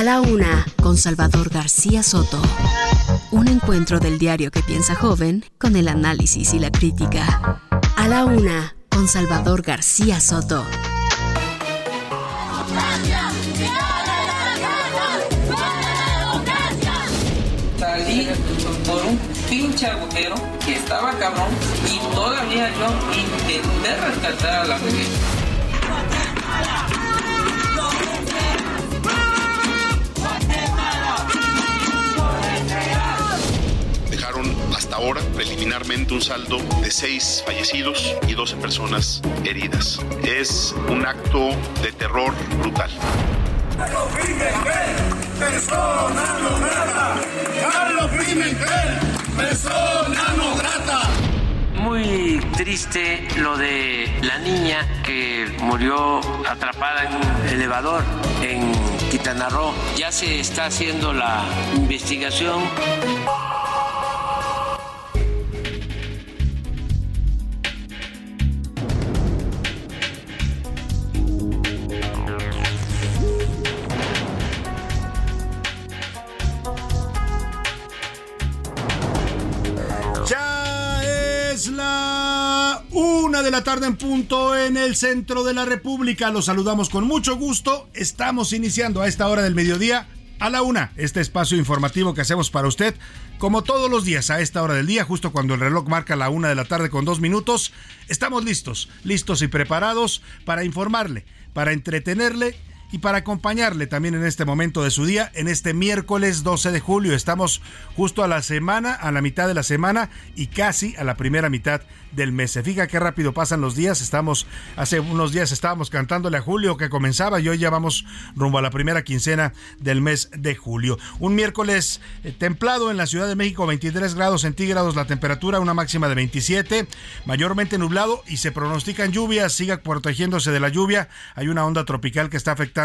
A la una, con Salvador García Soto. Un encuentro del diario que piensa joven con el análisis y la crítica. A la una, con Salvador García Soto. Salí por un pinche agujero que estaba cabrón y todavía yo intenté rescatar a la mujer. Hasta ahora preliminarmente un saldo de seis fallecidos y 12 personas heridas. Es un acto de terror brutal. Muy triste lo de la niña que murió atrapada en un elevador en Quintana Roo. Ya se está haciendo la investigación. Una de la tarde en punto en el centro de la República. Los saludamos con mucho gusto. Estamos iniciando a esta hora del mediodía a la una este espacio informativo que hacemos para usted. Como todos los días a esta hora del día, justo cuando el reloj marca la una de la tarde con dos minutos, estamos listos, listos y preparados para informarle, para entretenerle y para acompañarle también en este momento de su día, en este miércoles 12 de julio. Estamos justo a la semana, a la mitad de la semana y casi a la primera mitad del mes. Se fija qué rápido pasan los días. Estamos, hace unos días estábamos cantándole a Julio que comenzaba y hoy ya vamos rumbo a la primera quincena del mes de julio. Un miércoles eh, templado en la Ciudad de México, 23 grados centígrados la temperatura, una máxima de 27, mayormente nublado y se pronostican lluvias. Siga protegiéndose de la lluvia. Hay una onda tropical que está afectando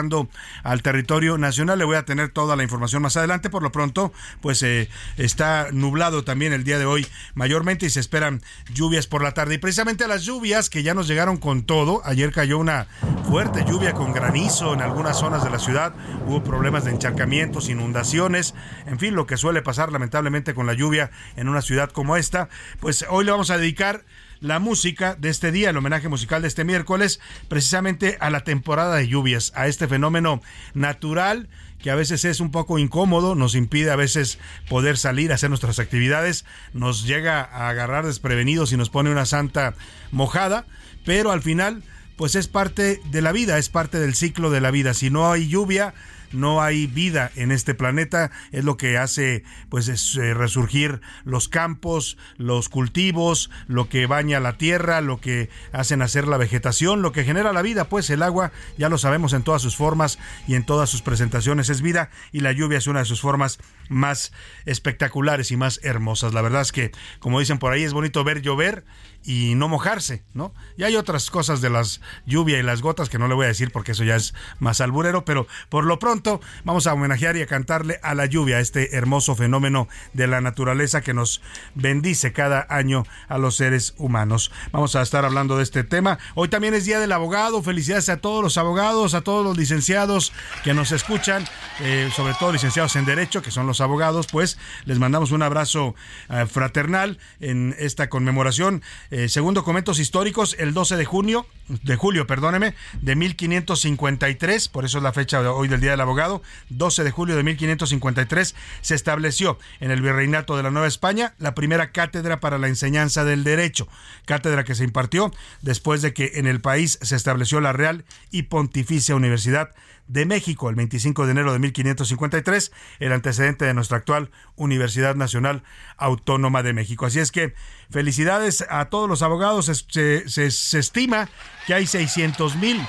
al territorio nacional. Le voy a tener toda la información más adelante. Por lo pronto, pues eh, está nublado también el día de hoy mayormente y se esperan lluvias por la tarde. Y precisamente las lluvias que ya nos llegaron con todo. Ayer cayó una fuerte lluvia con granizo en algunas zonas de la ciudad. Hubo problemas de encharcamientos, inundaciones, en fin, lo que suele pasar lamentablemente con la lluvia en una ciudad como esta. Pues hoy le vamos a dedicar la música de este día, el homenaje musical de este miércoles, precisamente a la temporada de lluvias, a este fenómeno natural que a veces es un poco incómodo, nos impide a veces poder salir a hacer nuestras actividades, nos llega a agarrar desprevenidos y nos pone una santa mojada, pero al final pues es parte de la vida, es parte del ciclo de la vida. Si no hay lluvia, no hay vida en este planeta, es lo que hace pues es, eh, resurgir los campos, los cultivos, lo que baña la tierra, lo que hacen hacer la vegetación, lo que genera la vida, pues el agua, ya lo sabemos en todas sus formas y en todas sus presentaciones es vida y la lluvia es una de sus formas más espectaculares y más hermosas. La verdad es que, como dicen por ahí, es bonito ver llover y no mojarse, ¿no? Y hay otras cosas de las lluvia y las gotas que no le voy a decir porque eso ya es más alburero, pero por lo pronto vamos a homenajear y a cantarle a la lluvia, este hermoso fenómeno de la naturaleza que nos bendice cada año a los seres humanos. Vamos a estar hablando de este tema. Hoy también es Día del Abogado. Felicidades a todos los abogados, a todos los licenciados que nos escuchan, eh, sobre todo licenciados en Derecho, que son los abogados, pues les mandamos un abrazo eh, fraternal en esta conmemoración. Eh, según documentos históricos, el 12 de junio, de julio, perdóneme, de 1553, por eso es la fecha hoy del Día del Abogado, 12 de julio de 1553, se estableció en el Virreinato de la Nueva España la primera cátedra para la enseñanza del derecho, cátedra que se impartió después de que en el país se estableció la Real y Pontificia Universidad de México, el 25 de enero de 1553, el antecedente de nuestra actual Universidad Nacional Autónoma de México. Así es que felicidades a todos los abogados. Se, se estima que hay 600 mil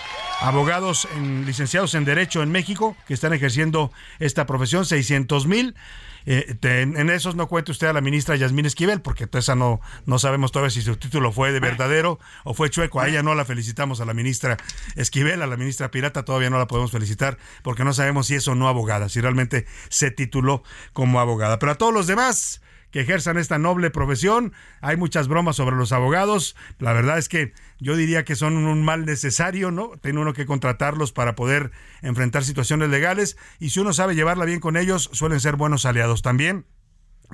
abogados licenciados en Derecho en México que están ejerciendo esta profesión, 600 mil. Eh, en esos no cuente usted a la ministra Yasmín Esquivel, porque esa no, no sabemos todavía si su título fue de verdadero o fue chueco. A ella no la felicitamos, a la ministra Esquivel, a la ministra Pirata todavía no la podemos felicitar, porque no sabemos si es o no abogada, si realmente se tituló como abogada. Pero a todos los demás, que ejerzan esta noble profesión. Hay muchas bromas sobre los abogados. La verdad es que yo diría que son un mal necesario, ¿no? Tiene uno que contratarlos para poder enfrentar situaciones legales y si uno sabe llevarla bien con ellos, suelen ser buenos aliados también.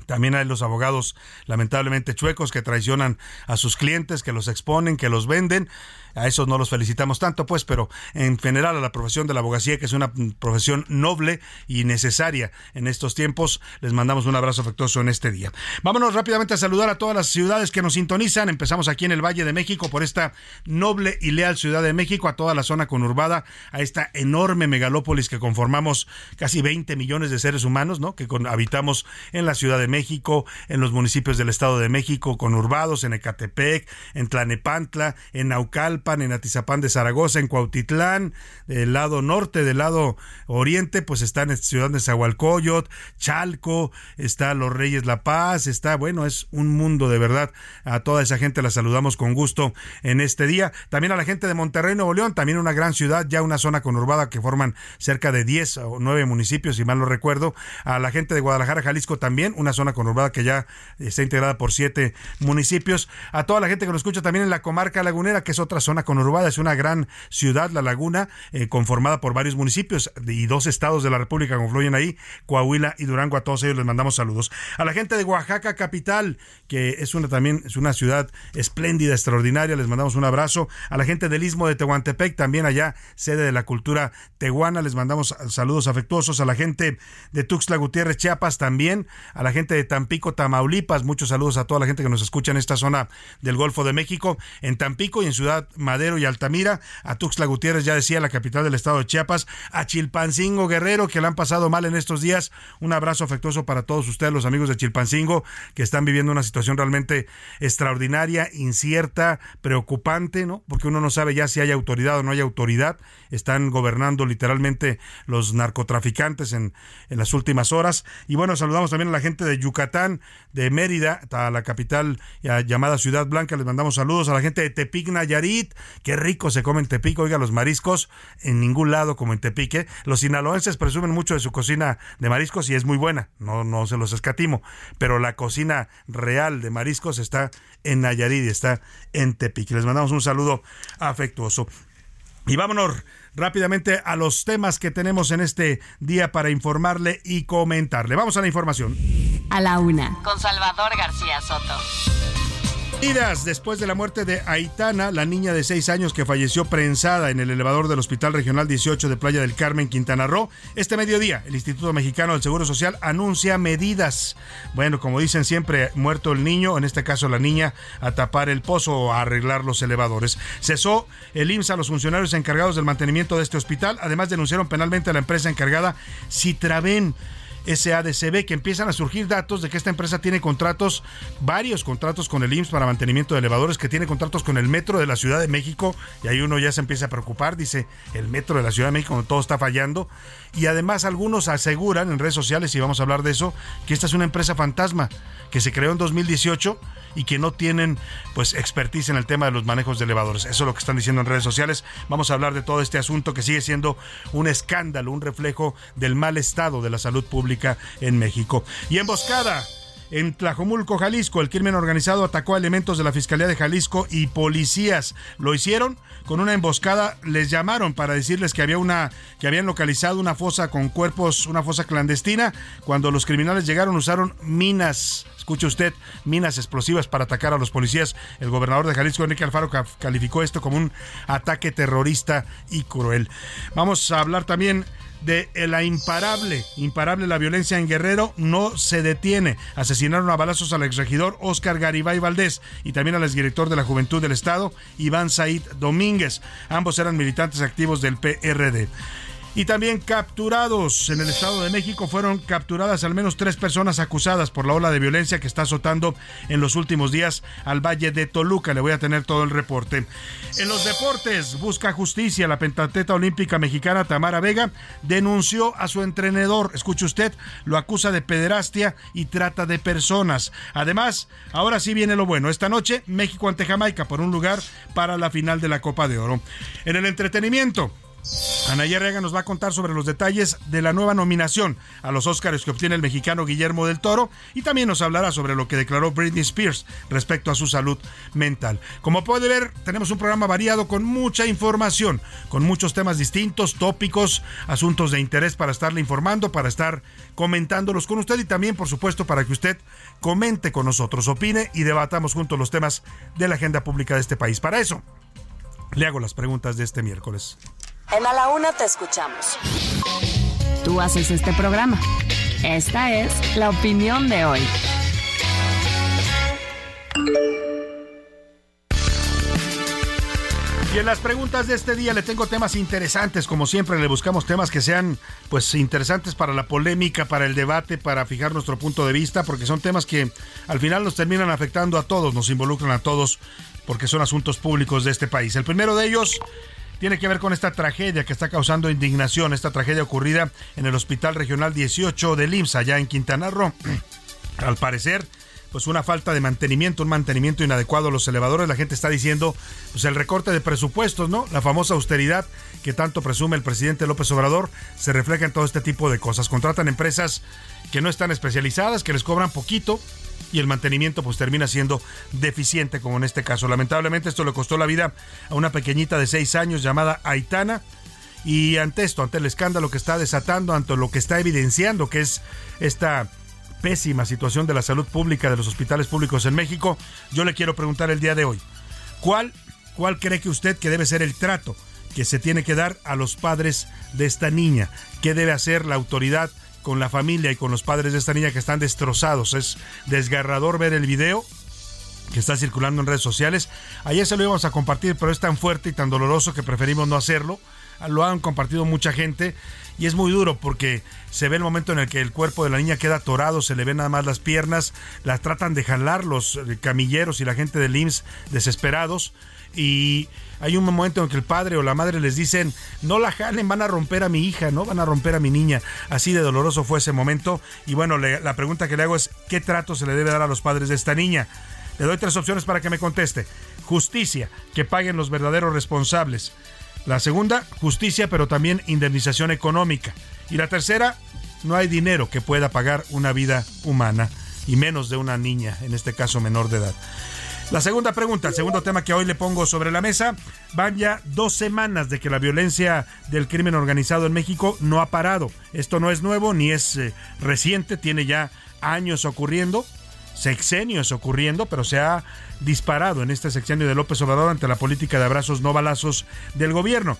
También hay los abogados lamentablemente chuecos que traicionan a sus clientes, que los exponen, que los venden a esos no los felicitamos tanto, pues, pero en general a la profesión de la abogacía, que es una profesión noble y necesaria en estos tiempos, les mandamos un abrazo afectuoso en este día. Vámonos rápidamente a saludar a todas las ciudades que nos sintonizan. Empezamos aquí en el Valle de México por esta noble y leal Ciudad de México, a toda la zona conurbada, a esta enorme megalópolis que conformamos casi 20 millones de seres humanos, ¿no? Que habitamos en la Ciudad de México, en los municipios del Estado de México, conurbados, en Ecatepec, en Tlanepantla, en Naucal, en Atizapán de Zaragoza, en Cuautitlán, del lado norte, del lado oriente, pues está en Ciudad de Zahualcoyot, Chalco, está Los Reyes La Paz, está, bueno, es un mundo de verdad. A toda esa gente la saludamos con gusto en este día. También a la gente de Monterrey, Nuevo León, también una gran ciudad, ya una zona conurbada que forman cerca de 10 o 9 municipios, si mal no recuerdo. A la gente de Guadalajara, Jalisco también, una zona conurbada que ya está integrada por 7 municipios. A toda la gente que nos escucha también en la comarca lagunera, que es otra zona zona conurbada. Es una gran ciudad, La Laguna, eh, conformada por varios municipios y dos estados de la República confluyen ahí, Coahuila y Durango. A todos ellos les mandamos saludos. A la gente de Oaxaca capital, que es una también es una ciudad espléndida, extraordinaria, les mandamos un abrazo. A la gente del Istmo de Tehuantepec, también allá sede de la cultura tehuana, les mandamos saludos afectuosos. A la gente de Tuxtla Gutiérrez, Chiapas, también. A la gente de Tampico, Tamaulipas, muchos saludos a toda la gente que nos escucha en esta zona del Golfo de México, en Tampico y en Ciudad Madero y Altamira, a Tuxtla Gutiérrez, ya decía, la capital del estado de Chiapas, a Chilpancingo Guerrero, que le han pasado mal en estos días. Un abrazo afectuoso para todos ustedes, los amigos de Chilpancingo, que están viviendo una situación realmente extraordinaria, incierta, preocupante, ¿no? Porque uno no sabe ya si hay autoridad o no hay autoridad. Están gobernando literalmente los narcotraficantes en, en las últimas horas. Y bueno, saludamos también a la gente de Yucatán, de Mérida, a la capital llamada Ciudad Blanca. Les mandamos saludos a la gente de Tepic Nayarit, Qué rico se come en Tepic. Oiga, los mariscos en ningún lado como en Tepique. Los sinaloenses presumen mucho de su cocina de mariscos y es muy buena. No, no se los escatimo. Pero la cocina real de mariscos está en Nayarit y está en Tepic. Les mandamos un saludo afectuoso. Y vámonos rápidamente a los temas que tenemos en este día para informarle y comentarle. Vamos a la información. A la una, con Salvador García Soto después de la muerte de Aitana, la niña de 6 años que falleció prensada en el elevador del Hospital Regional 18 de Playa del Carmen, Quintana Roo. Este mediodía, el Instituto Mexicano del Seguro Social anuncia medidas. Bueno, como dicen siempre, muerto el niño, en este caso la niña, a tapar el pozo o a arreglar los elevadores. Cesó el IMSS a los funcionarios encargados del mantenimiento de este hospital. Además, denunciaron penalmente a la empresa encargada Citraven SADCB, que empiezan a surgir datos de que esta empresa tiene contratos, varios contratos con el IMSS para mantenimiento de elevadores, que tiene contratos con el Metro de la Ciudad de México, y ahí uno ya se empieza a preocupar, dice el Metro de la Ciudad de México, todo está fallando, y además algunos aseguran en redes sociales, y vamos a hablar de eso, que esta es una empresa fantasma, que se creó en 2018 y que no tienen pues expertise en el tema de los manejos de elevadores. Eso es lo que están diciendo en redes sociales. Vamos a hablar de todo este asunto que sigue siendo un escándalo, un reflejo del mal estado de la salud pública en México. Y emboscada en Tlajomulco, Jalisco, el crimen organizado atacó a elementos de la Fiscalía de Jalisco y policías. Lo hicieron con una emboscada. Les llamaron para decirles que había una que habían localizado una fosa con cuerpos, una fosa clandestina. Cuando los criminales llegaron usaron minas escuche usted, minas explosivas para atacar a los policías. El gobernador de Jalisco, Enrique Alfaro, calificó esto como un ataque terrorista y cruel. Vamos a hablar también de la imparable, imparable la violencia en Guerrero no se detiene. Asesinaron a balazos al exregidor Oscar Garibay Valdés y también al exdirector de la Juventud del Estado, Iván Said Domínguez. Ambos eran militantes activos del PRD. Y también capturados en el Estado de México fueron capturadas al menos tres personas acusadas por la ola de violencia que está azotando en los últimos días al Valle de Toluca. Le voy a tener todo el reporte. En los deportes, busca justicia. La pentateta olímpica mexicana Tamara Vega denunció a su entrenador. Escuche usted, lo acusa de pederastia y trata de personas. Además, ahora sí viene lo bueno. Esta noche, México ante Jamaica por un lugar para la final de la Copa de Oro. En el entretenimiento. Anaya Rega nos va a contar sobre los detalles de la nueva nominación a los Óscares que obtiene el mexicano Guillermo del Toro y también nos hablará sobre lo que declaró Britney Spears respecto a su salud mental. Como puede ver, tenemos un programa variado con mucha información, con muchos temas distintos, tópicos, asuntos de interés para estarle informando, para estar comentándolos con usted y también, por supuesto, para que usted comente con nosotros, opine y debatamos juntos los temas de la agenda pública de este país. Para eso, le hago las preguntas de este miércoles. En A la Una te escuchamos. Tú haces este programa. Esta es la opinión de hoy. Y en las preguntas de este día le tengo temas interesantes, como siempre le buscamos temas que sean pues interesantes para la polémica, para el debate, para fijar nuestro punto de vista, porque son temas que al final nos terminan afectando a todos, nos involucran a todos, porque son asuntos públicos de este país. El primero de ellos tiene que ver con esta tragedia que está causando indignación, esta tragedia ocurrida en el Hospital Regional 18 de IMSS, allá en Quintana Roo. Al parecer, pues una falta de mantenimiento, un mantenimiento inadecuado a los elevadores. La gente está diciendo, pues el recorte de presupuestos, ¿no? La famosa austeridad que tanto presume el presidente López Obrador se refleja en todo este tipo de cosas. Contratan empresas que no están especializadas, que les cobran poquito, y el mantenimiento pues termina siendo deficiente como en este caso. Lamentablemente esto le costó la vida a una pequeñita de seis años llamada Aitana y ante esto, ante el escándalo que está desatando, ante lo que está evidenciando que es esta pésima situación de la salud pública de los hospitales públicos en México, yo le quiero preguntar el día de hoy, ¿cuál, cuál cree que usted que debe ser el trato que se tiene que dar a los padres de esta niña? ¿Qué debe hacer la autoridad con la familia y con los padres de esta niña que están destrozados. Es desgarrador ver el video que está circulando en redes sociales. Ayer se lo íbamos a compartir, pero es tan fuerte y tan doloroso que preferimos no hacerlo. Lo han compartido mucha gente y es muy duro porque se ve el momento en el que el cuerpo de la niña queda atorado, se le ven nada más las piernas, las tratan de jalar los camilleros y la gente del IMSS desesperados y hay un momento en que el padre o la madre les dicen, no la jalen, van a romper a mi hija, no van a romper a mi niña. Así de doloroso fue ese momento. Y bueno, la pregunta que le hago es, ¿qué trato se le debe dar a los padres de esta niña? Le doy tres opciones para que me conteste. Justicia, que paguen los verdaderos responsables. La segunda, justicia, pero también indemnización económica. Y la tercera, no hay dinero que pueda pagar una vida humana, y menos de una niña, en este caso menor de edad. La segunda pregunta, el segundo tema que hoy le pongo sobre la mesa, van ya dos semanas de que la violencia del crimen organizado en México no ha parado. Esto no es nuevo ni es eh, reciente, tiene ya años ocurriendo, sexenios ocurriendo, pero se ha disparado en este sexenio de López Obrador ante la política de abrazos no balazos del gobierno.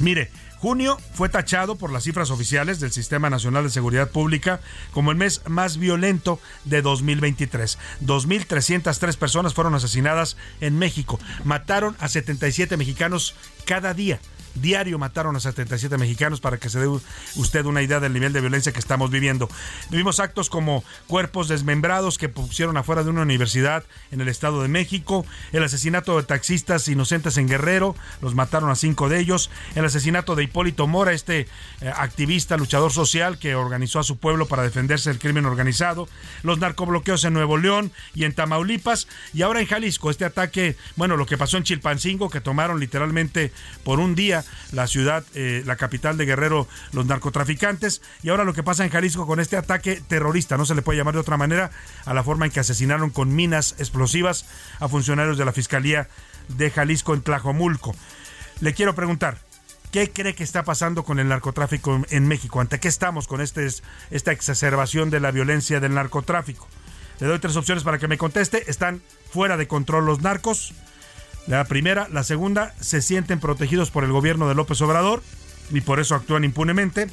Mire, Junio fue tachado por las cifras oficiales del Sistema Nacional de Seguridad Pública como el mes más violento de 2023. 2.303 personas fueron asesinadas en México. Mataron a 77 mexicanos cada día diario mataron a 77 mexicanos para que se dé usted una idea del nivel de violencia que estamos viviendo. Vivimos actos como cuerpos desmembrados que pusieron afuera de una universidad en el Estado de México, el asesinato de taxistas inocentes en Guerrero, los mataron a cinco de ellos, el asesinato de Hipólito Mora, este eh, activista, luchador social que organizó a su pueblo para defenderse del crimen organizado, los narcobloqueos en Nuevo León y en Tamaulipas, y ahora en Jalisco, este ataque, bueno, lo que pasó en Chilpancingo, que tomaron literalmente por un día la ciudad, eh, la capital de Guerrero, los narcotraficantes. Y ahora lo que pasa en Jalisco con este ataque terrorista, no se le puede llamar de otra manera, a la forma en que asesinaron con minas explosivas a funcionarios de la Fiscalía de Jalisco en Tlajomulco. Le quiero preguntar, ¿Qué cree que está pasando con el narcotráfico en México? ¿Ante qué estamos con este, esta exacerbación de la violencia del narcotráfico? Le doy tres opciones para que me conteste. ¿Están fuera de control los narcos? La primera, la segunda, se sienten protegidos por el gobierno de López Obrador y por eso actúan impunemente.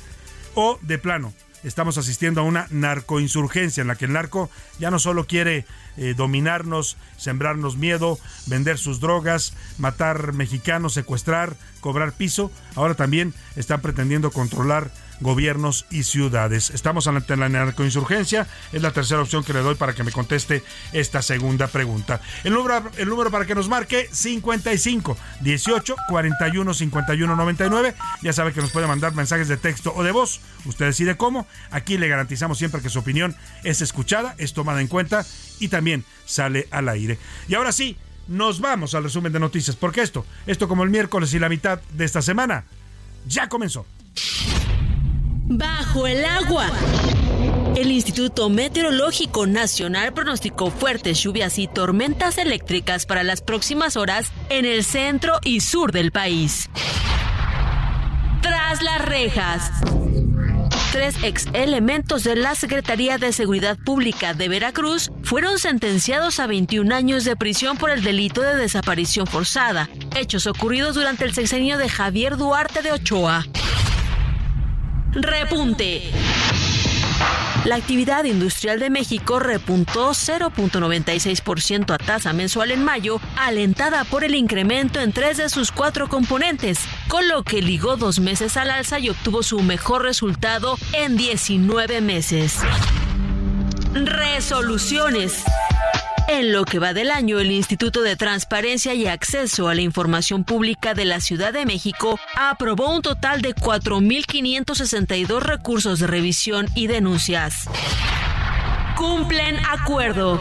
O de plano, estamos asistiendo a una narcoinsurgencia en la que el narco ya no solo quiere eh, dominarnos, sembrarnos miedo, vender sus drogas, matar mexicanos, secuestrar, cobrar piso, ahora también están pretendiendo controlar gobiernos y ciudades. Estamos ante la narcoinsurgencia, es la tercera opción que le doy para que me conteste esta segunda pregunta. El número, el número para que nos marque 55 18 41 51 99. Ya sabe que nos puede mandar mensajes de texto o de voz. Usted decide cómo. Aquí le garantizamos siempre que su opinión es escuchada, es tomada en cuenta y también sale al aire. Y ahora sí, nos vamos al resumen de noticias, porque esto, esto como el miércoles y la mitad de esta semana, ya comenzó. Bajo el agua. El Instituto Meteorológico Nacional pronosticó fuertes lluvias y tormentas eléctricas para las próximas horas en el centro y sur del país. Tras las rejas. Tres ex elementos de la Secretaría de Seguridad Pública de Veracruz fueron sentenciados a 21 años de prisión por el delito de desaparición forzada, hechos ocurridos durante el sexenio de Javier Duarte de Ochoa. Repunte. La actividad industrial de México repuntó 0.96% a tasa mensual en mayo, alentada por el incremento en tres de sus cuatro componentes, con lo que ligó dos meses al alza y obtuvo su mejor resultado en 19 meses. Resoluciones. En lo que va del año, el Instituto de Transparencia y Acceso a la Información Pública de la Ciudad de México aprobó un total de 4.562 recursos de revisión y denuncias. Cumplen acuerdo.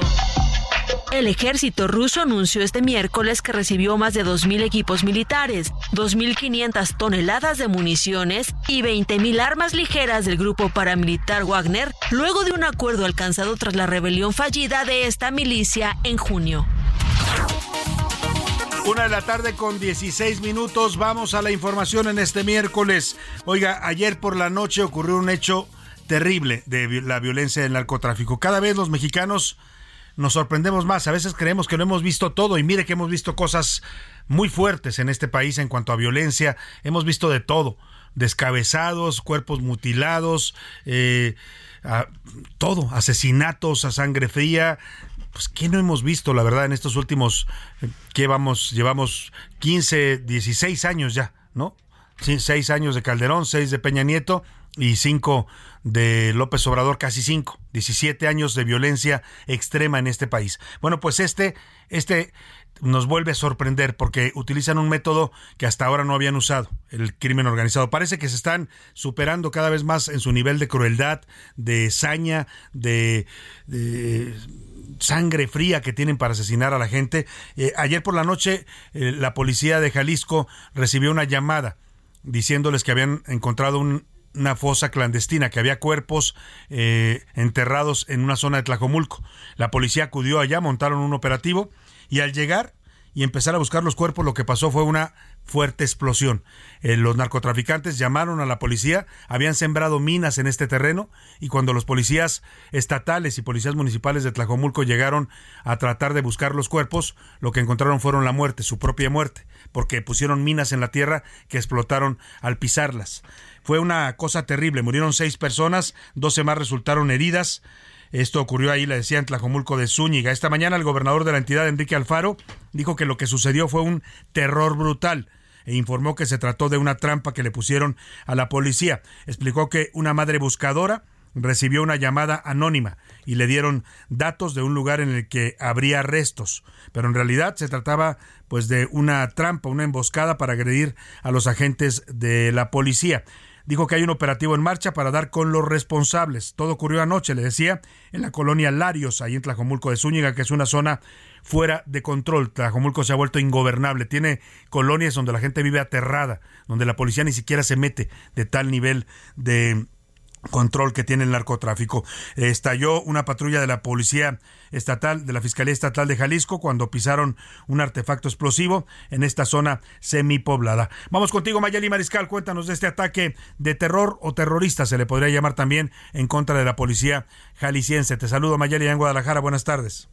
El ejército ruso anunció este miércoles que recibió más de 2.000 equipos militares, 2.500 toneladas de municiones y 20.000 armas ligeras del grupo paramilitar Wagner, luego de un acuerdo alcanzado tras la rebelión fallida de esta milicia en junio. Una de la tarde con 16 minutos. Vamos a la información en este miércoles. Oiga, ayer por la noche ocurrió un hecho terrible de la violencia del narcotráfico. Cada vez los mexicanos nos sorprendemos más. A veces creemos que no hemos visto todo y mire que hemos visto cosas muy fuertes en este país en cuanto a violencia. Hemos visto de todo. Descabezados, cuerpos mutilados, eh, todo, asesinatos a sangre fría. Pues, ¿qué no hemos visto, la verdad, en estos últimos, eh, que vamos, llevamos 15, 16 años ya, ¿no? Seis años de Calderón, seis de Peña Nieto y cinco de López Obrador, casi cinco, 17 años de violencia extrema en este país. Bueno, pues este, este nos vuelve a sorprender porque utilizan un método que hasta ahora no habían usado, el crimen organizado. Parece que se están superando cada vez más en su nivel de crueldad, de saña, de, sangre fría que tienen para asesinar a la gente. Eh, ayer por la noche eh, la policía de Jalisco recibió una llamada diciéndoles que habían encontrado un una fosa clandestina, que había cuerpos eh, enterrados en una zona de Tlajomulco. La policía acudió allá, montaron un operativo y al llegar y empezar a buscar los cuerpos, lo que pasó fue una fuerte explosión. Eh, los narcotraficantes llamaron a la policía, habían sembrado minas en este terreno y cuando los policías estatales y policías municipales de Tlajomulco llegaron a tratar de buscar los cuerpos, lo que encontraron fueron la muerte, su propia muerte, porque pusieron minas en la tierra que explotaron al pisarlas. Fue una cosa terrible, murieron seis personas, doce más resultaron heridas. Esto ocurrió ahí, le decía, en Tlajomulco de Zúñiga. Esta mañana el gobernador de la entidad, Enrique Alfaro, dijo que lo que sucedió fue un terror brutal e informó que se trató de una trampa que le pusieron a la policía. Explicó que una madre buscadora recibió una llamada anónima y le dieron datos de un lugar en el que habría restos, pero en realidad se trataba pues de una trampa, una emboscada para agredir a los agentes de la policía dijo que hay un operativo en marcha para dar con los responsables. Todo ocurrió anoche, le decía, en la colonia Larios, ahí en Tlajomulco de Zúñiga, que es una zona fuera de control. Tlajomulco se ha vuelto ingobernable. Tiene colonias donde la gente vive aterrada, donde la policía ni siquiera se mete de tal nivel de control que tiene el narcotráfico. Estalló una patrulla de la Policía Estatal, de la Fiscalía Estatal de Jalisco, cuando pisaron un artefacto explosivo en esta zona semipoblada. Vamos contigo, Mayeli Mariscal, cuéntanos de este ataque de terror o terrorista, se le podría llamar también, en contra de la policía jalisciense. Te saludo, Mayeli, en Guadalajara. Buenas tardes.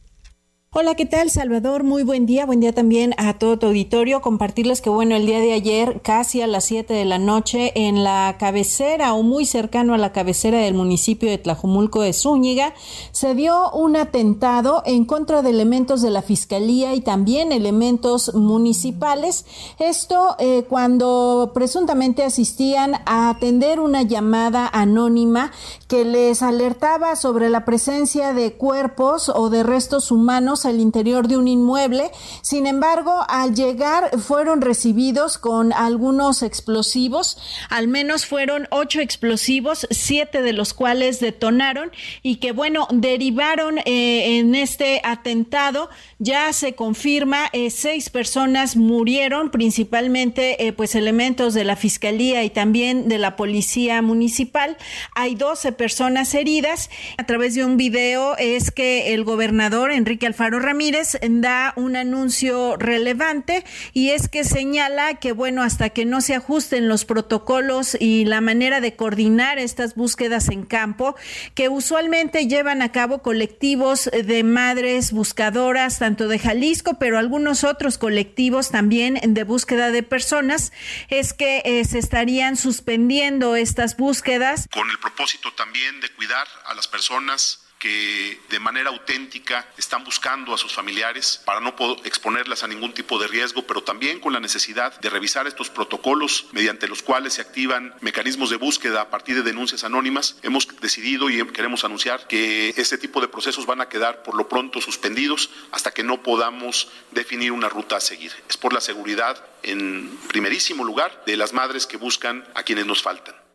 Hola, ¿qué tal, Salvador? Muy buen día. Buen día también a todo tu auditorio. Compartirles que, bueno, el día de ayer, casi a las 7 de la noche, en la cabecera o muy cercano a la cabecera del municipio de Tlajumulco de Zúñiga, se dio un atentado en contra de elementos de la Fiscalía y también elementos municipales. Esto eh, cuando presuntamente asistían a atender una llamada anónima que les alertaba sobre la presencia de cuerpos o de restos humanos al interior de un inmueble. Sin embargo, al llegar fueron recibidos con algunos explosivos. Al menos fueron ocho explosivos, siete de los cuales detonaron y que, bueno, derivaron eh, en este atentado. Ya se confirma, eh, seis personas murieron, principalmente, eh, pues, elementos de la Fiscalía y también de la Policía Municipal. Hay 12 personas heridas. A través de un video es que el gobernador Enrique Alfaro Ramírez da un anuncio relevante y es que señala que, bueno, hasta que no se ajusten los protocolos y la manera de coordinar estas búsquedas en campo, que usualmente llevan a cabo colectivos de madres buscadoras, tanto de Jalisco, pero algunos otros colectivos también de búsqueda de personas, es que eh, se estarían suspendiendo estas búsquedas. Con el propósito también de cuidar a las personas que de manera auténtica están buscando a sus familiares para no exponerlas a ningún tipo de riesgo, pero también con la necesidad de revisar estos protocolos mediante los cuales se activan mecanismos de búsqueda a partir de denuncias anónimas. Hemos decidido y queremos anunciar que este tipo de procesos van a quedar por lo pronto suspendidos hasta que no podamos definir una ruta a seguir. Es por la seguridad en primerísimo lugar de las madres que buscan a quienes nos faltan.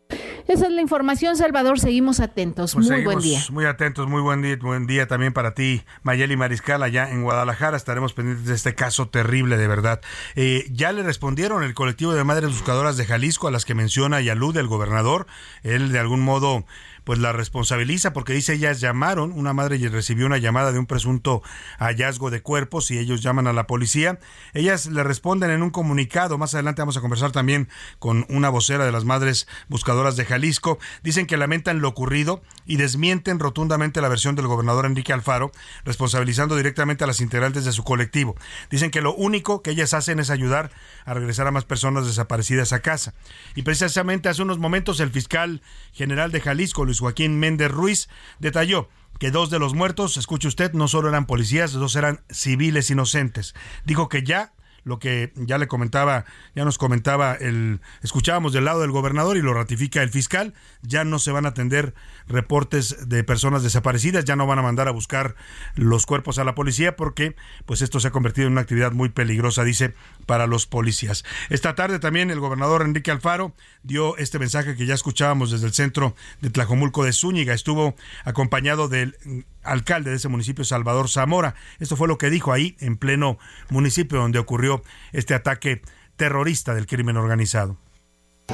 Esa es la información, Salvador. Seguimos atentos. Pues muy buen día. Muy atentos, muy buen día, buen día también para ti, Mayeli Mariscal, allá en Guadalajara. Estaremos pendientes de este caso terrible, de verdad. Eh, ya le respondieron el colectivo de madres buscadoras de Jalisco, a las que menciona y alude el gobernador. Él, de algún modo, pues la responsabiliza porque dice ellas llamaron, una madre recibió una llamada de un presunto hallazgo de cuerpos y ellos llaman a la policía. Ellas le responden en un comunicado, más adelante vamos a conversar también con una vocera de las madres buscadoras de Jalisco, dicen que lamentan lo ocurrido y desmienten rotundamente la versión del gobernador Enrique Alfaro, responsabilizando directamente a las integrantes de su colectivo. Dicen que lo único que ellas hacen es ayudar a regresar a más personas desaparecidas a casa. Y precisamente hace unos momentos el fiscal general de Jalisco, Luis Joaquín Méndez Ruiz, detalló que dos de los muertos, escuche usted, no solo eran policías, dos eran civiles inocentes. Dijo que ya lo que ya le comentaba, ya nos comentaba el escuchábamos del lado del gobernador y lo ratifica el fiscal, ya no se van a atender reportes de personas desaparecidas, ya no van a mandar a buscar los cuerpos a la policía porque pues esto se ha convertido en una actividad muy peligrosa, dice, para los policías. Esta tarde también el gobernador Enrique Alfaro dio este mensaje que ya escuchábamos desde el centro de Tlajomulco de Zúñiga, estuvo acompañado del alcalde de ese municipio, Salvador Zamora. Esto fue lo que dijo ahí, en pleno municipio donde ocurrió este ataque terrorista del crimen organizado.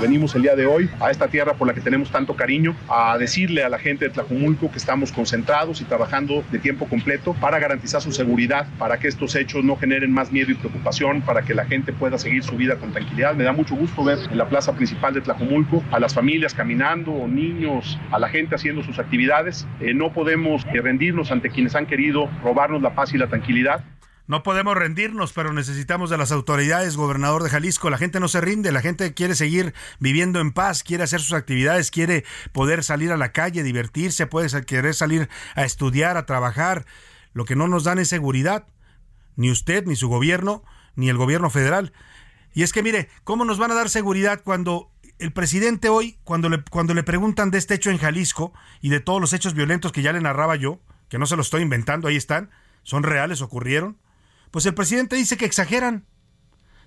Venimos el día de hoy a esta tierra por la que tenemos tanto cariño a decirle a la gente de Tlajumulco que estamos concentrados y trabajando de tiempo completo para garantizar su seguridad, para que estos hechos no generen más miedo y preocupación, para que la gente pueda seguir su vida con tranquilidad. Me da mucho gusto ver en la plaza principal de Tlajumulco a las familias caminando, niños, a la gente haciendo sus actividades. Eh, no podemos eh, rendirnos ante quienes han querido robarnos la paz y la tranquilidad. No podemos rendirnos, pero necesitamos de las autoridades, gobernador de Jalisco. La gente no se rinde, la gente quiere seguir viviendo en paz, quiere hacer sus actividades, quiere poder salir a la calle, divertirse, puede querer salir a estudiar, a trabajar. Lo que no nos dan es seguridad. Ni usted, ni su gobierno, ni el gobierno federal. Y es que mire, ¿cómo nos van a dar seguridad cuando el presidente hoy, cuando le, cuando le preguntan de este hecho en Jalisco y de todos los hechos violentos que ya le narraba yo, que no se lo estoy inventando, ahí están, son reales, ocurrieron, pues el presidente dice que exageran.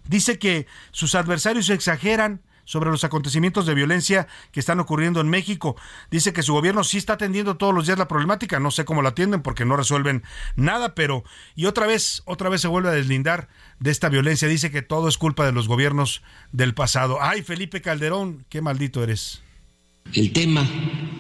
Dice que sus adversarios exageran sobre los acontecimientos de violencia que están ocurriendo en México. Dice que su gobierno sí está atendiendo todos los días la problemática, no sé cómo la atienden porque no resuelven nada, pero y otra vez, otra vez se vuelve a deslindar de esta violencia, dice que todo es culpa de los gobiernos del pasado. Ay, Felipe Calderón, qué maldito eres. El tema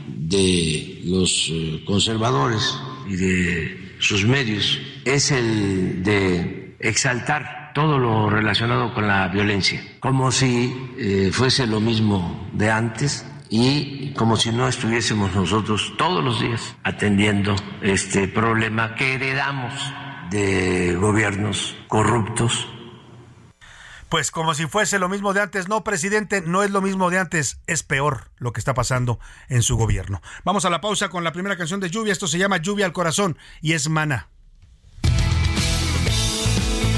de los eh, conservadores y de sus medios es el de exaltar todo lo relacionado con la violencia, como si eh, fuese lo mismo de antes y como si no estuviésemos nosotros todos los días atendiendo este problema que heredamos de gobiernos corruptos. Pues como si fuese lo mismo de antes. No, presidente, no es lo mismo de antes. Es peor lo que está pasando en su gobierno. Vamos a la pausa con la primera canción de Lluvia. Esto se llama Lluvia al Corazón y es Mana.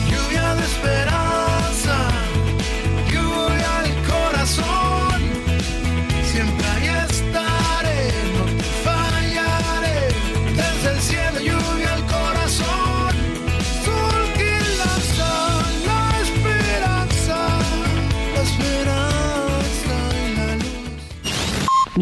Lluvia de esperanza,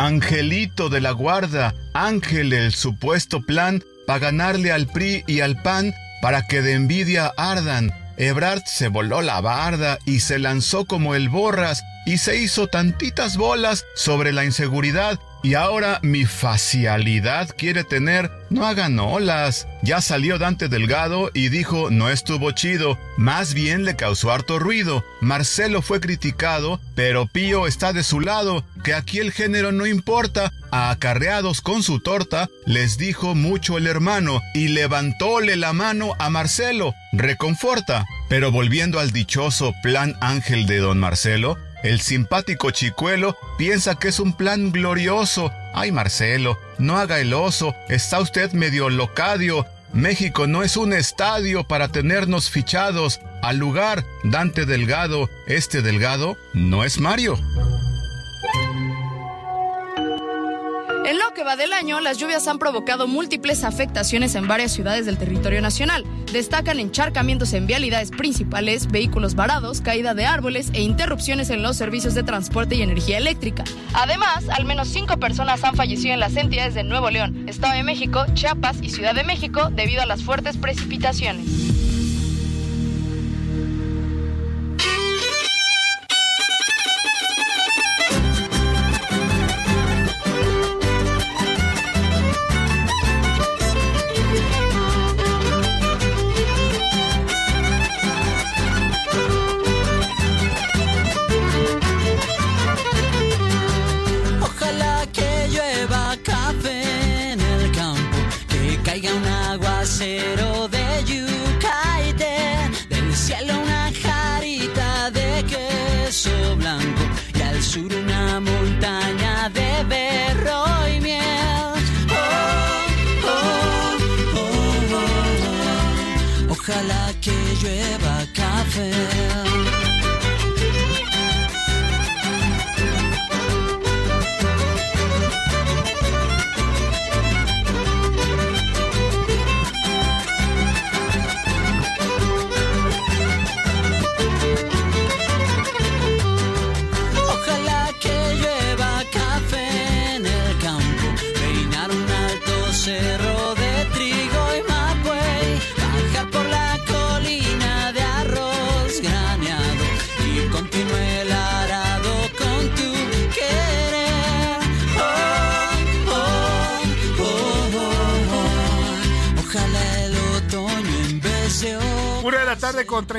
Angelito de la guarda, ángel el supuesto plan, para ganarle al PRI y al PAN, para que de envidia ardan. Ebrard se voló la barda y se lanzó como el borras y se hizo tantitas bolas sobre la inseguridad y ahora mi facialidad quiere tener, no hagan olas. Ya salió Dante Delgado y dijo no estuvo chido, más bien le causó harto ruido. Marcelo fue criticado, pero Pío está de su lado, que aquí el género no importa. A acarreados con su torta les dijo mucho el hermano y levantóle la mano a Marcelo, reconforta. Pero volviendo al dichoso plan ángel de don Marcelo, el simpático chicuelo piensa que es un plan glorioso. Ay, Marcelo, no haga el oso, está usted medio locadio. México no es un estadio para tenernos fichados. Al lugar, Dante Delgado, este Delgado, no es Mario. En lo que va del año, las lluvias han provocado múltiples afectaciones en varias ciudades del territorio nacional. Destacan encharcamientos en vialidades principales, vehículos varados, caída de árboles e interrupciones en los servicios de transporte y energía eléctrica. Además, al menos cinco personas han fallecido en las entidades de Nuevo León, Estado de México, Chiapas y Ciudad de México debido a las fuertes precipitaciones.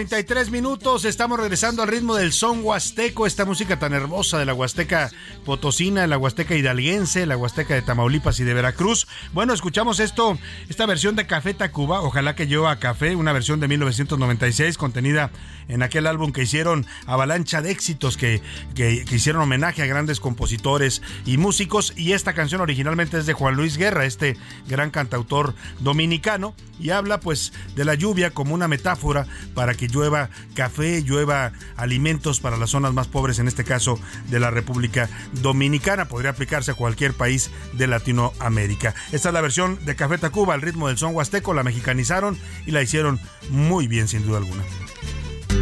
33 minutos. Estamos regresando al ritmo del son huasteco, esta música tan hermosa de la huasteca potosina, la huasteca hidalguense, la huasteca de Tamaulipas y de Veracruz. Bueno, escuchamos esto, esta versión de Café Tacuba, ojalá que lleva café, una versión de 1996 contenida en aquel álbum que hicieron Avalancha de éxitos, que, que, que hicieron homenaje a grandes compositores y músicos. Y esta canción originalmente es de Juan Luis Guerra, este gran cantautor dominicano, y habla pues de la lluvia como una metáfora para que llueva café, llueva alimentos para las zonas más pobres, en este caso de la República Dominicana. Podría aplicarse a cualquier país de Latinoamérica. Esta es la versión de Café Tacuba al ritmo del son huasteco, la mexicanizaron y la hicieron muy bien sin duda alguna.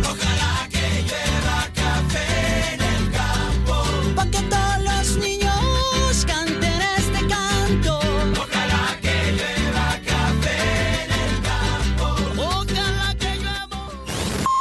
Ojalá que llueva café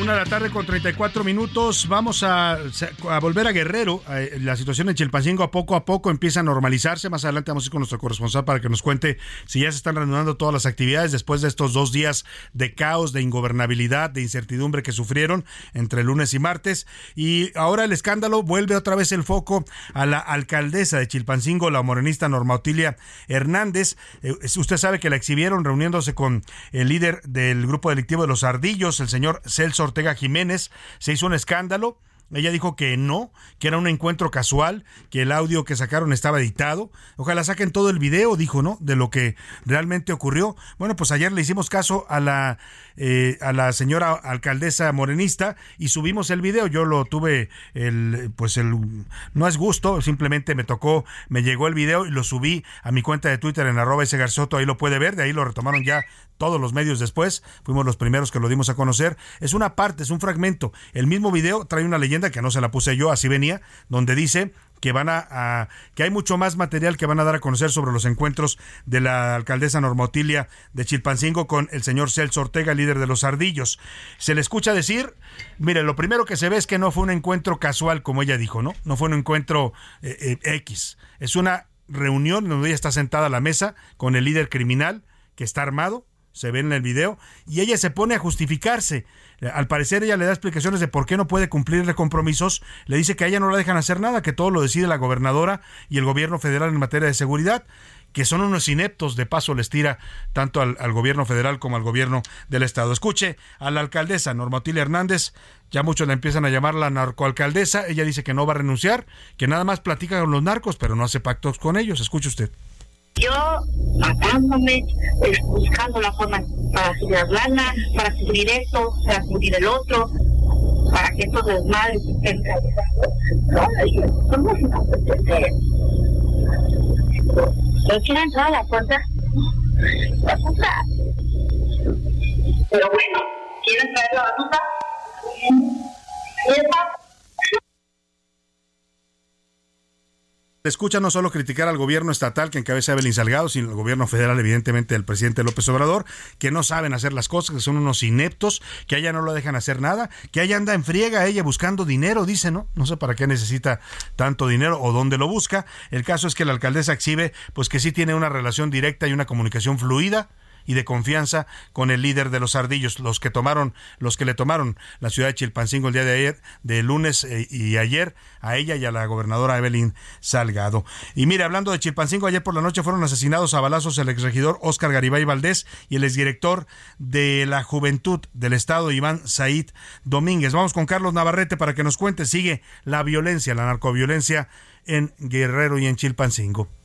Una de la tarde con 34 minutos. Vamos a, volver a Guerrero. Eh, La situación en Chilpancingo a poco a poco empieza a normalizarse. Más adelante vamos a ir con nuestro corresponsal para que nos cuente si ya se están reanudando todas las actividades después de estos dos días de caos, de ingobernabilidad, de incertidumbre que sufrieron entre lunes y martes. Y ahora el escándalo vuelve otra vez el foco a la alcaldesa de Chilpancingo, la morenista Norma Otilia Hernández. Eh, usted sabe que la exhibieron reuniéndose con el líder del grupo delictivo de los Ardillos, el señor Celso Ortega Jiménez. Se hizo un escándalo. Ella dijo que no, que era un encuentro casual, que el audio que sacaron estaba editado. Ojalá saquen todo el video, dijo, ¿no? De lo que realmente ocurrió. Bueno, pues ayer le hicimos caso a la, eh, a la señora alcaldesa morenista y subimos el video. Yo lo tuve, el, pues el, no es gusto, simplemente me tocó, me llegó el video y lo subí a mi cuenta de Twitter en arroba ese garzoto, ahí lo puede ver, de ahí lo retomaron ya todos los medios después, fuimos los primeros que lo dimos a conocer. Es una parte, es un fragmento. El mismo video trae una leyenda que no se la puse yo, así venía, donde dice que van a, que hay mucho más material que van a dar a conocer sobre los encuentros de la alcaldesa Norma Otilia de Chilpancingo con el señor Celso Ortega, líder de los Ardillos. Se le escucha decir, mire, lo primero que se ve es que no fue un encuentro casual, como ella dijo, ¿no? No fue un encuentro eh, eh, X. Es una reunión donde ella está sentada a la mesa con el líder criminal que está armado, se ve en el video, y ella se pone a justificarse. Al parecer ella le da explicaciones de por qué no puede cumplirle compromisos, le dice que a ella no la dejan hacer nada, que todo lo decide la gobernadora y el gobierno federal en materia de seguridad, que son unos ineptos, de paso les tira tanto al, gobierno federal como al gobierno del estado. Escuche a la alcaldesa Normatil Hernández, ya muchos la empiezan a llamar la narcoalcaldesa, ella dice que no va a renunciar, que nada más platica con los narcos, pero no hace pactos con ellos. Escuche usted yo matándome, pues, buscando la forma para subir lana, para cubrir esto, para cubrir el otro, para que estos desmadres estén realizados. No, somos de... ¿No quiere entrar a la puerta? La puta. Pero bueno, ¿quieren traer la batuta? Escucha no solo criticar al gobierno estatal que encabeza Evelyn Salgado, sino al gobierno federal, evidentemente, del presidente López Obrador, que no saben hacer las cosas, que son unos ineptos, que a ella no lo dejan hacer nada, que ella anda en friega ella buscando dinero, dice, ¿no? No sé para qué necesita tanto dinero o dónde lo busca. El caso es que la alcaldesa exhibe, pues que sí tiene una relación directa y una comunicación fluida y de confianza con el líder de los ardillos, los que tomaron, los que le tomaron la ciudad de Chilpancingo el día de ayer, de lunes eh, y ayer, a ella y a la gobernadora Evelyn Salgado. Y mire, hablando de Chilpancingo, ayer por la noche fueron asesinados a balazos el exregidor Óscar Garibay Valdés y el exdirector de la Juventud del Estado, Iván Said Domínguez. Vamos con Carlos Navarrete para que nos cuente, sigue la violencia, la narcoviolencia en Guerrero y en Chilpancingo.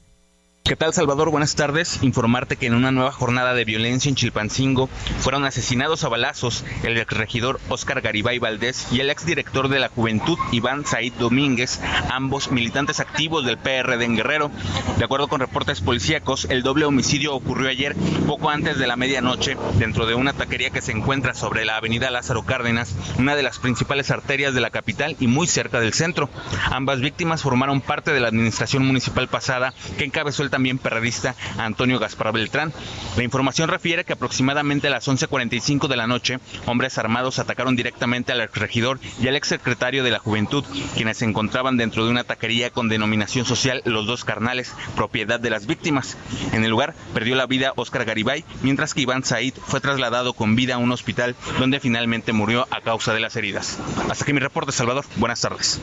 ¿Qué tal Salvador? Buenas tardes. Informarte que en una nueva jornada de violencia en Chilpancingo fueron asesinados a balazos el exregidor Óscar Garibay Valdés y el exdirector de la Juventud Iván Said Domínguez, ambos militantes activos del PRD en Guerrero. De acuerdo con reportes policíacos, el doble homicidio ocurrió ayer poco antes de la medianoche dentro de una taquería que se encuentra sobre la avenida Lázaro Cárdenas, una de las principales arterias de la capital y muy cerca del centro. Ambas víctimas formaron parte de la administración municipal pasada que encabezó el también perredista Antonio Gaspar Beltrán. La información refiere que aproximadamente a las 11.45 de la noche, hombres armados atacaron directamente al exregidor y al exsecretario de la Juventud, quienes se encontraban dentro de una taquería con denominación social Los Dos Carnales, propiedad de las víctimas. En el lugar perdió la vida Óscar Garibay, mientras que Iván Said fue trasladado con vida a un hospital donde finalmente murió a causa de las heridas. Hasta aquí mi reporte, Salvador. Buenas tardes.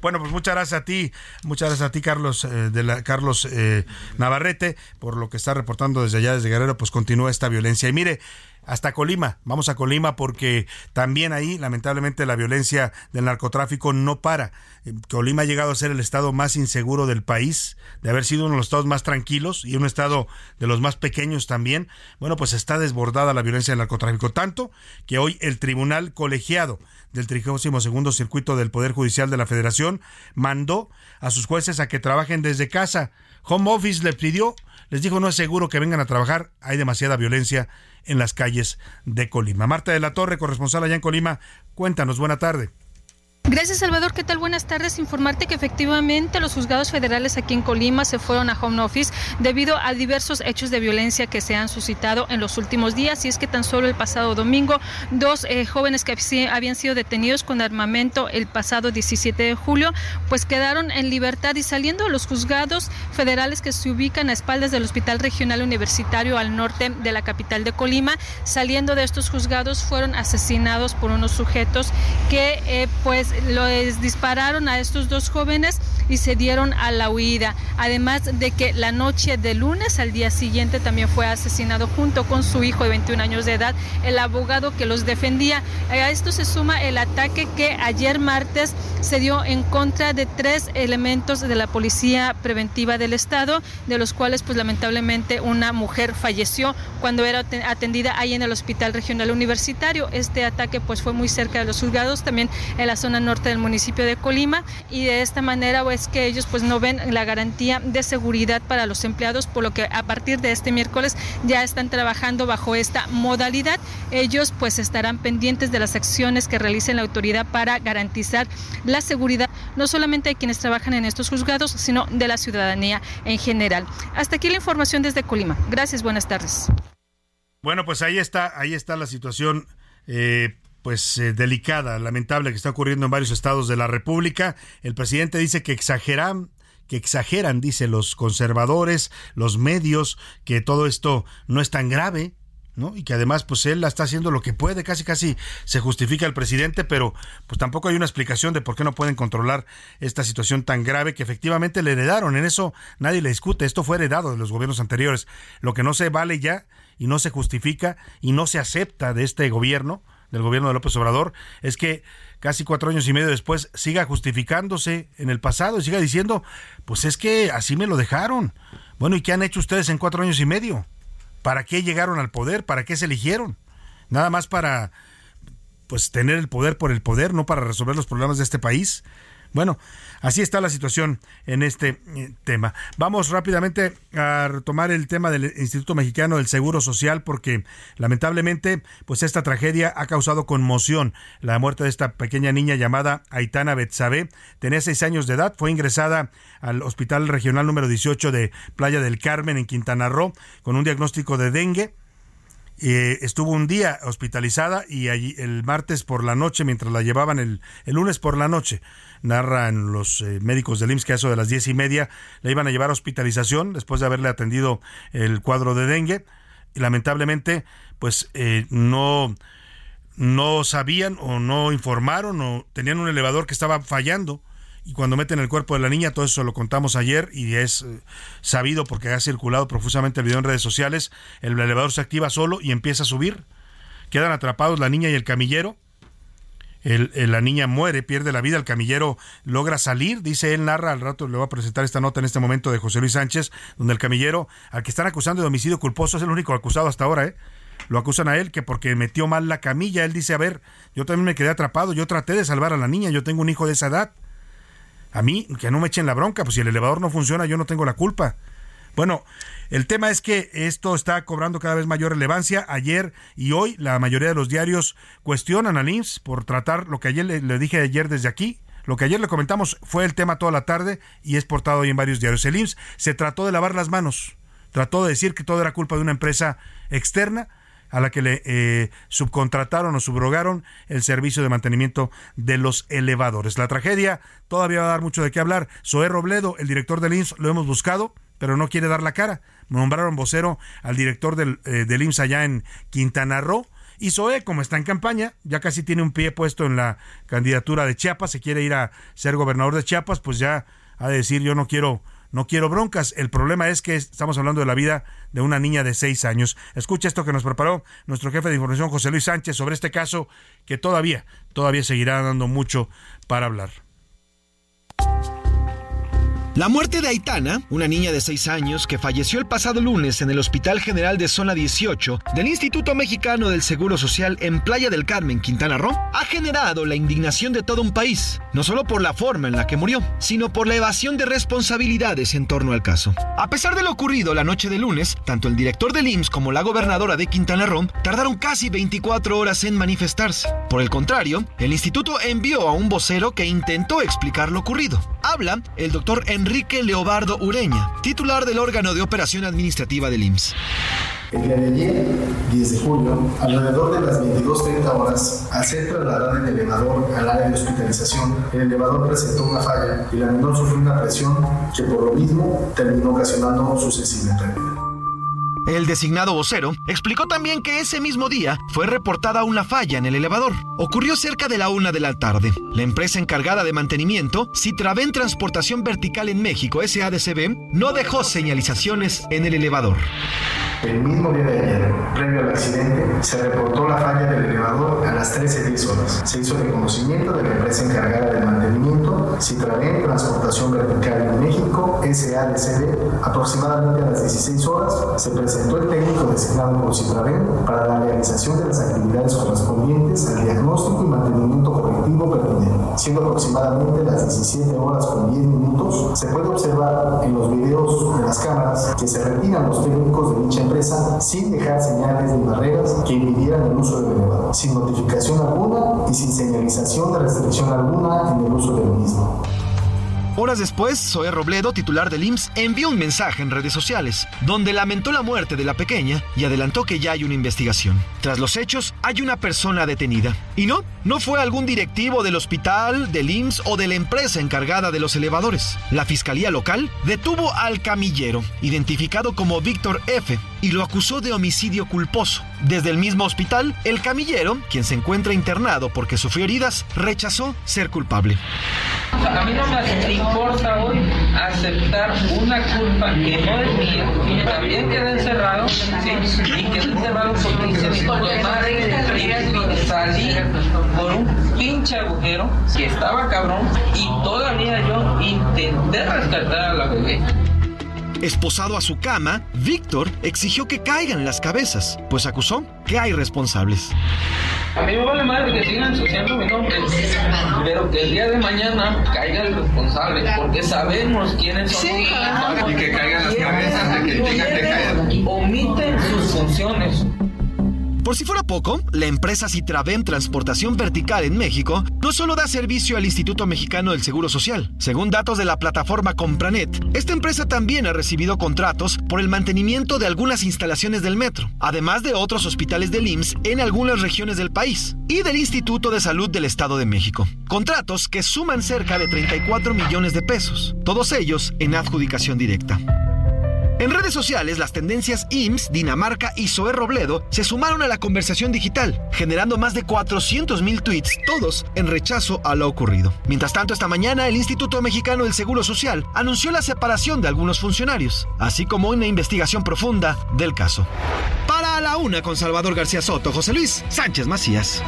Bueno, pues muchas gracias a ti, muchas gracias a ti, Carlos, eh, de Carlos eh, Navarrete, por lo que está reportando desde allá, desde Guerrero, pues continúa esta violencia. Y mire, hasta Colima. Vamos a Colima porque también ahí, lamentablemente, la violencia del narcotráfico no para. Eh, Colima ha llegado a ser el estado más inseguro del país, de haber sido uno de los estados más tranquilos y un estado de los más pequeños también. Bueno, pues está desbordada la violencia del narcotráfico, tanto que hoy el tribunal colegiado del 32 Circuito del Poder Judicial de la Federación mandó a sus jueces a que trabajen desde casa. Home Office le pidió, les dijo no es seguro que vengan a trabajar, hay demasiada violencia en las calles de Colima. Marta de la Torre, corresponsal allá en Colima, cuéntanos, buena tarde. Gracias, Salvador. ¿Qué tal? Buenas tardes. Informarte que efectivamente los juzgados federales aquí en Colima se fueron a home office debido a diversos hechos de violencia que se han suscitado en los últimos días. Y es que tan solo el pasado domingo, dos eh, jóvenes que habían sido detenidos con armamento el pasado 17 de julio, pues quedaron en libertad y saliendo de los juzgados federales que se ubican a espaldas del Hospital Regional Universitario al norte de la capital de Colima, saliendo de estos juzgados fueron asesinados por unos sujetos que eh, pues les dispararon a estos dos jóvenes y se dieron a la huida. Además de que la noche de lunes al día siguiente también fue asesinado junto con su hijo de 21 años de edad, el abogado que los defendía. A esto se suma el ataque que ayer martes se dio en contra de tres elementos de la Policía Preventiva del Estado, de los cuales pues lamentablemente una mujer falleció cuando era atendida ahí en el Hospital Regional Universitario. Este ataque pues fue muy cerca de los juzgados, también en la zona norte del municipio de Colima y de esta manera es que ellos pues no ven la garantía de seguridad para los empleados, por lo que a partir de este miércoles ya están trabajando bajo esta modalidad. Ellos pues estarán pendientes de las acciones que realice la autoridad para garantizar la seguridad no solamente de quienes trabajan en estos juzgados, sino de la ciudadanía en general. Hasta aquí la información desde Colima. Gracias, buenas tardes. Bueno, pues ahí está, ahí está la situación. Eh, pues eh, delicada, lamentable que está ocurriendo en varios estados de la República. El presidente dice que exageran que exageran, dice los conservadores, los medios, que todo esto no es tan grave, ¿no? Y que además, pues él está haciendo lo que puede, casi casi se justifica el presidente, pero pues tampoco hay una explicación de por qué no pueden controlar esta situación tan grave que efectivamente le heredaron. En eso nadie le discute, esto fue heredado de los gobiernos anteriores. Lo que no se vale ya y no se justifica y no se acepta de este gobierno del gobierno de López Obrador es que casi cuatro años y medio después siga justificándose en el pasado y siga diciendo, pues es que así me lo dejaron. Bueno, ¿y qué han hecho ustedes en cuatro años y medio? ¿Para qué llegaron al poder? ¿Para qué se eligieron? Nada más para pues tener el poder por el poder, no para resolver los problemas de este país. Bueno, así está la situación en este eh, tema. Vamos rápidamente a retomar el tema del Instituto Mexicano del Seguro Social porque lamentablemente pues esta tragedia ha causado conmoción. La muerte de esta pequeña niña llamada Aitana Betsabe tenía seis años de edad, fue ingresada al Hospital Regional número 18 de Playa del Carmen en Quintana Roo con un diagnóstico de dengue eh, estuvo un día hospitalizada y allí el martes por la noche, mientras la llevaban el, lunes por la noche, narran los eh, médicos del IMSS que a eso de las diez y media la iban a llevar a hospitalización después de haberle atendido el cuadro de dengue. Y lamentablemente pues eh, no no sabían o no informaron o tenían un elevador que estaba fallando y cuando meten el cuerpo de la niña, todo eso lo contamos ayer y es eh, sabido porque ha circulado profusamente el video en redes sociales, el elevador se activa solo y empieza a subir. Quedan atrapados la niña y el camillero. El, la niña muere, pierde la vida, el camillero logra salir, dice él, narra, al rato le voy a presentar esta nota en este momento de José Luis Sánchez, donde el camillero, al que están acusando de homicidio culposo, es el único acusado hasta ahora, ¿eh? Lo acusan a él que porque metió mal la camilla, él dice, a ver, yo también me quedé atrapado, yo traté de salvar a la niña, yo tengo un hijo de esa edad. A mí, que no me echen la bronca, pues si el elevador no funciona, yo no tengo la culpa. Bueno, el tema es que esto está cobrando cada vez mayor relevancia. Ayer y hoy la mayoría de los diarios cuestionan al IMSS por tratar lo que ayer le, dije ayer desde aquí. Lo que ayer le comentamos fue el tema toda la tarde y es portado hoy en varios diarios. El IMSS se trató de lavar las manos, trató de decir que todo era culpa de una empresa externa a la que le eh, subcontrataron o subrogaron el servicio de mantenimiento de los elevadores. La tragedia todavía va a dar mucho de qué hablar. Zoé Robledo, el director del IMSS, lo hemos buscado, pero no quiere dar la cara. Nombraron vocero al director del, eh, del IMSS allá en Quintana Roo. Y Zoé, como está en campaña, ya casi tiene un pie puesto en la candidatura de Chiapas, se quiere ir a ser gobernador de Chiapas, pues ya a decir yo no quiero no quiero broncas. El problema es que estamos hablando de la vida de una niña de seis años. Escucha esto que nos preparó nuestro jefe de información, José Luis Sánchez, sobre este caso que todavía, todavía seguirá dando mucho para hablar. La muerte de Aitana, una niña de 6 años que falleció el pasado lunes en el Hospital General de Zona 18 del Instituto Mexicano del Seguro Social en Playa del Carmen, Quintana Roo, ha generado la indignación de todo un país, no solo por la forma en la que murió, sino por la evasión de responsabilidades en torno al caso. A pesar de lo ocurrido la noche de lunes, tanto el director del IMSS como la gobernadora de Quintana Roo tardaron casi 24 horas en manifestarse. Por el contrario, el instituto envió a un vocero que intentó explicar lo ocurrido. Habla el doctor Enrique Leobardo Ureña, titular del órgano de operación administrativa del IMSS. El día de ayer, 10 de julio, alrededor de las 22.30 horas, al ser trasladada en elevador al área de hospitalización, el elevador presentó una falla y la menor sufrió una presión que por lo mismo terminó ocasionando su sensible pérdida. El designado vocero explicó también que ese mismo día fue reportada una falla en el elevador. Ocurrió cerca de la una de la tarde. La empresa encargada de mantenimiento, Citraven Transportación Vertical en México, SADCB, no dejó señalizaciones en el elevador. El mismo día de ayer, previo al accidente, se reportó la falla del elevador a las 13.10 horas. Se hizo reconocimiento de la empresa encargada del mantenimiento, Citraven Transportación Vertical en México, SADCB. Aproximadamente a las 16 horas se presentó el técnico designado por Citraven para la realización de las actividades correspondientes al diagnóstico y mantenimiento correctivo pertinente. Siendo aproximadamente las 17 horas con 10 minutos, se puede observar en los videos de las cámaras que se retiran los técnicos de dicha empresa sin dejar señales ni barreras que impidieran el uso del elevador, sin notificación alguna y sin señalización de restricción alguna en el uso del mismo. Horas después, Zoé Robledo, titular del IMSS, envió un mensaje en redes sociales, donde lamentó la muerte de la pequeña y adelantó que ya hay una investigación. Tras los hechos, hay una persona detenida. Y no, no fue algún directivo del hospital, del IMSS o de la empresa encargada de los elevadores. La fiscalía local detuvo al camillero, identificado como Víctor F., y lo acusó de homicidio culposo. Desde el mismo hospital, el camillero, quien se encuentra internado porque sufrió heridas, rechazó ser culpable. A mí no me importa hoy aceptar una culpa que no es mía. También quedé encerrado, sí, y quedé encerrado porque hice mi y salí por un pinche agujero que estaba cabrón y todavía yo intenté rescatar a la bebé. Esposado a su cama, Víctor exigió que caigan las cabezas, pues acusó que hay responsables. A mí me vale madre que sigan ensuciando mi nombre, pero que el día de mañana caiga el responsable, porque sabemos quiénes son los responsables. Y que caigan las cabezas de que tengan que caer. Omiten sus funciones. Por si fuera poco, la empresa Citraven Transportación Vertical en México no solo da servicio al Instituto Mexicano del Seguro Social. Según datos de la plataforma Compranet, esta empresa también ha recibido contratos por el mantenimiento de algunas instalaciones del metro, además de otros hospitales del IMSS en algunas regiones del país y del Instituto de Salud del Estado de México. Contratos que suman cerca de 34 millones de pesos, todos ellos en adjudicación directa. En redes sociales, las tendencias IMSS, Dinamarca y Zoé Robledo se sumaron a la conversación digital, generando más de 400 mil tweets, todos en rechazo a lo ocurrido. Mientras tanto, esta mañana el Instituto Mexicano del Seguro Social anunció la separación de algunos funcionarios, así como una investigación profunda del caso. Para la una con Salvador García Soto, José Luis Sánchez Macías.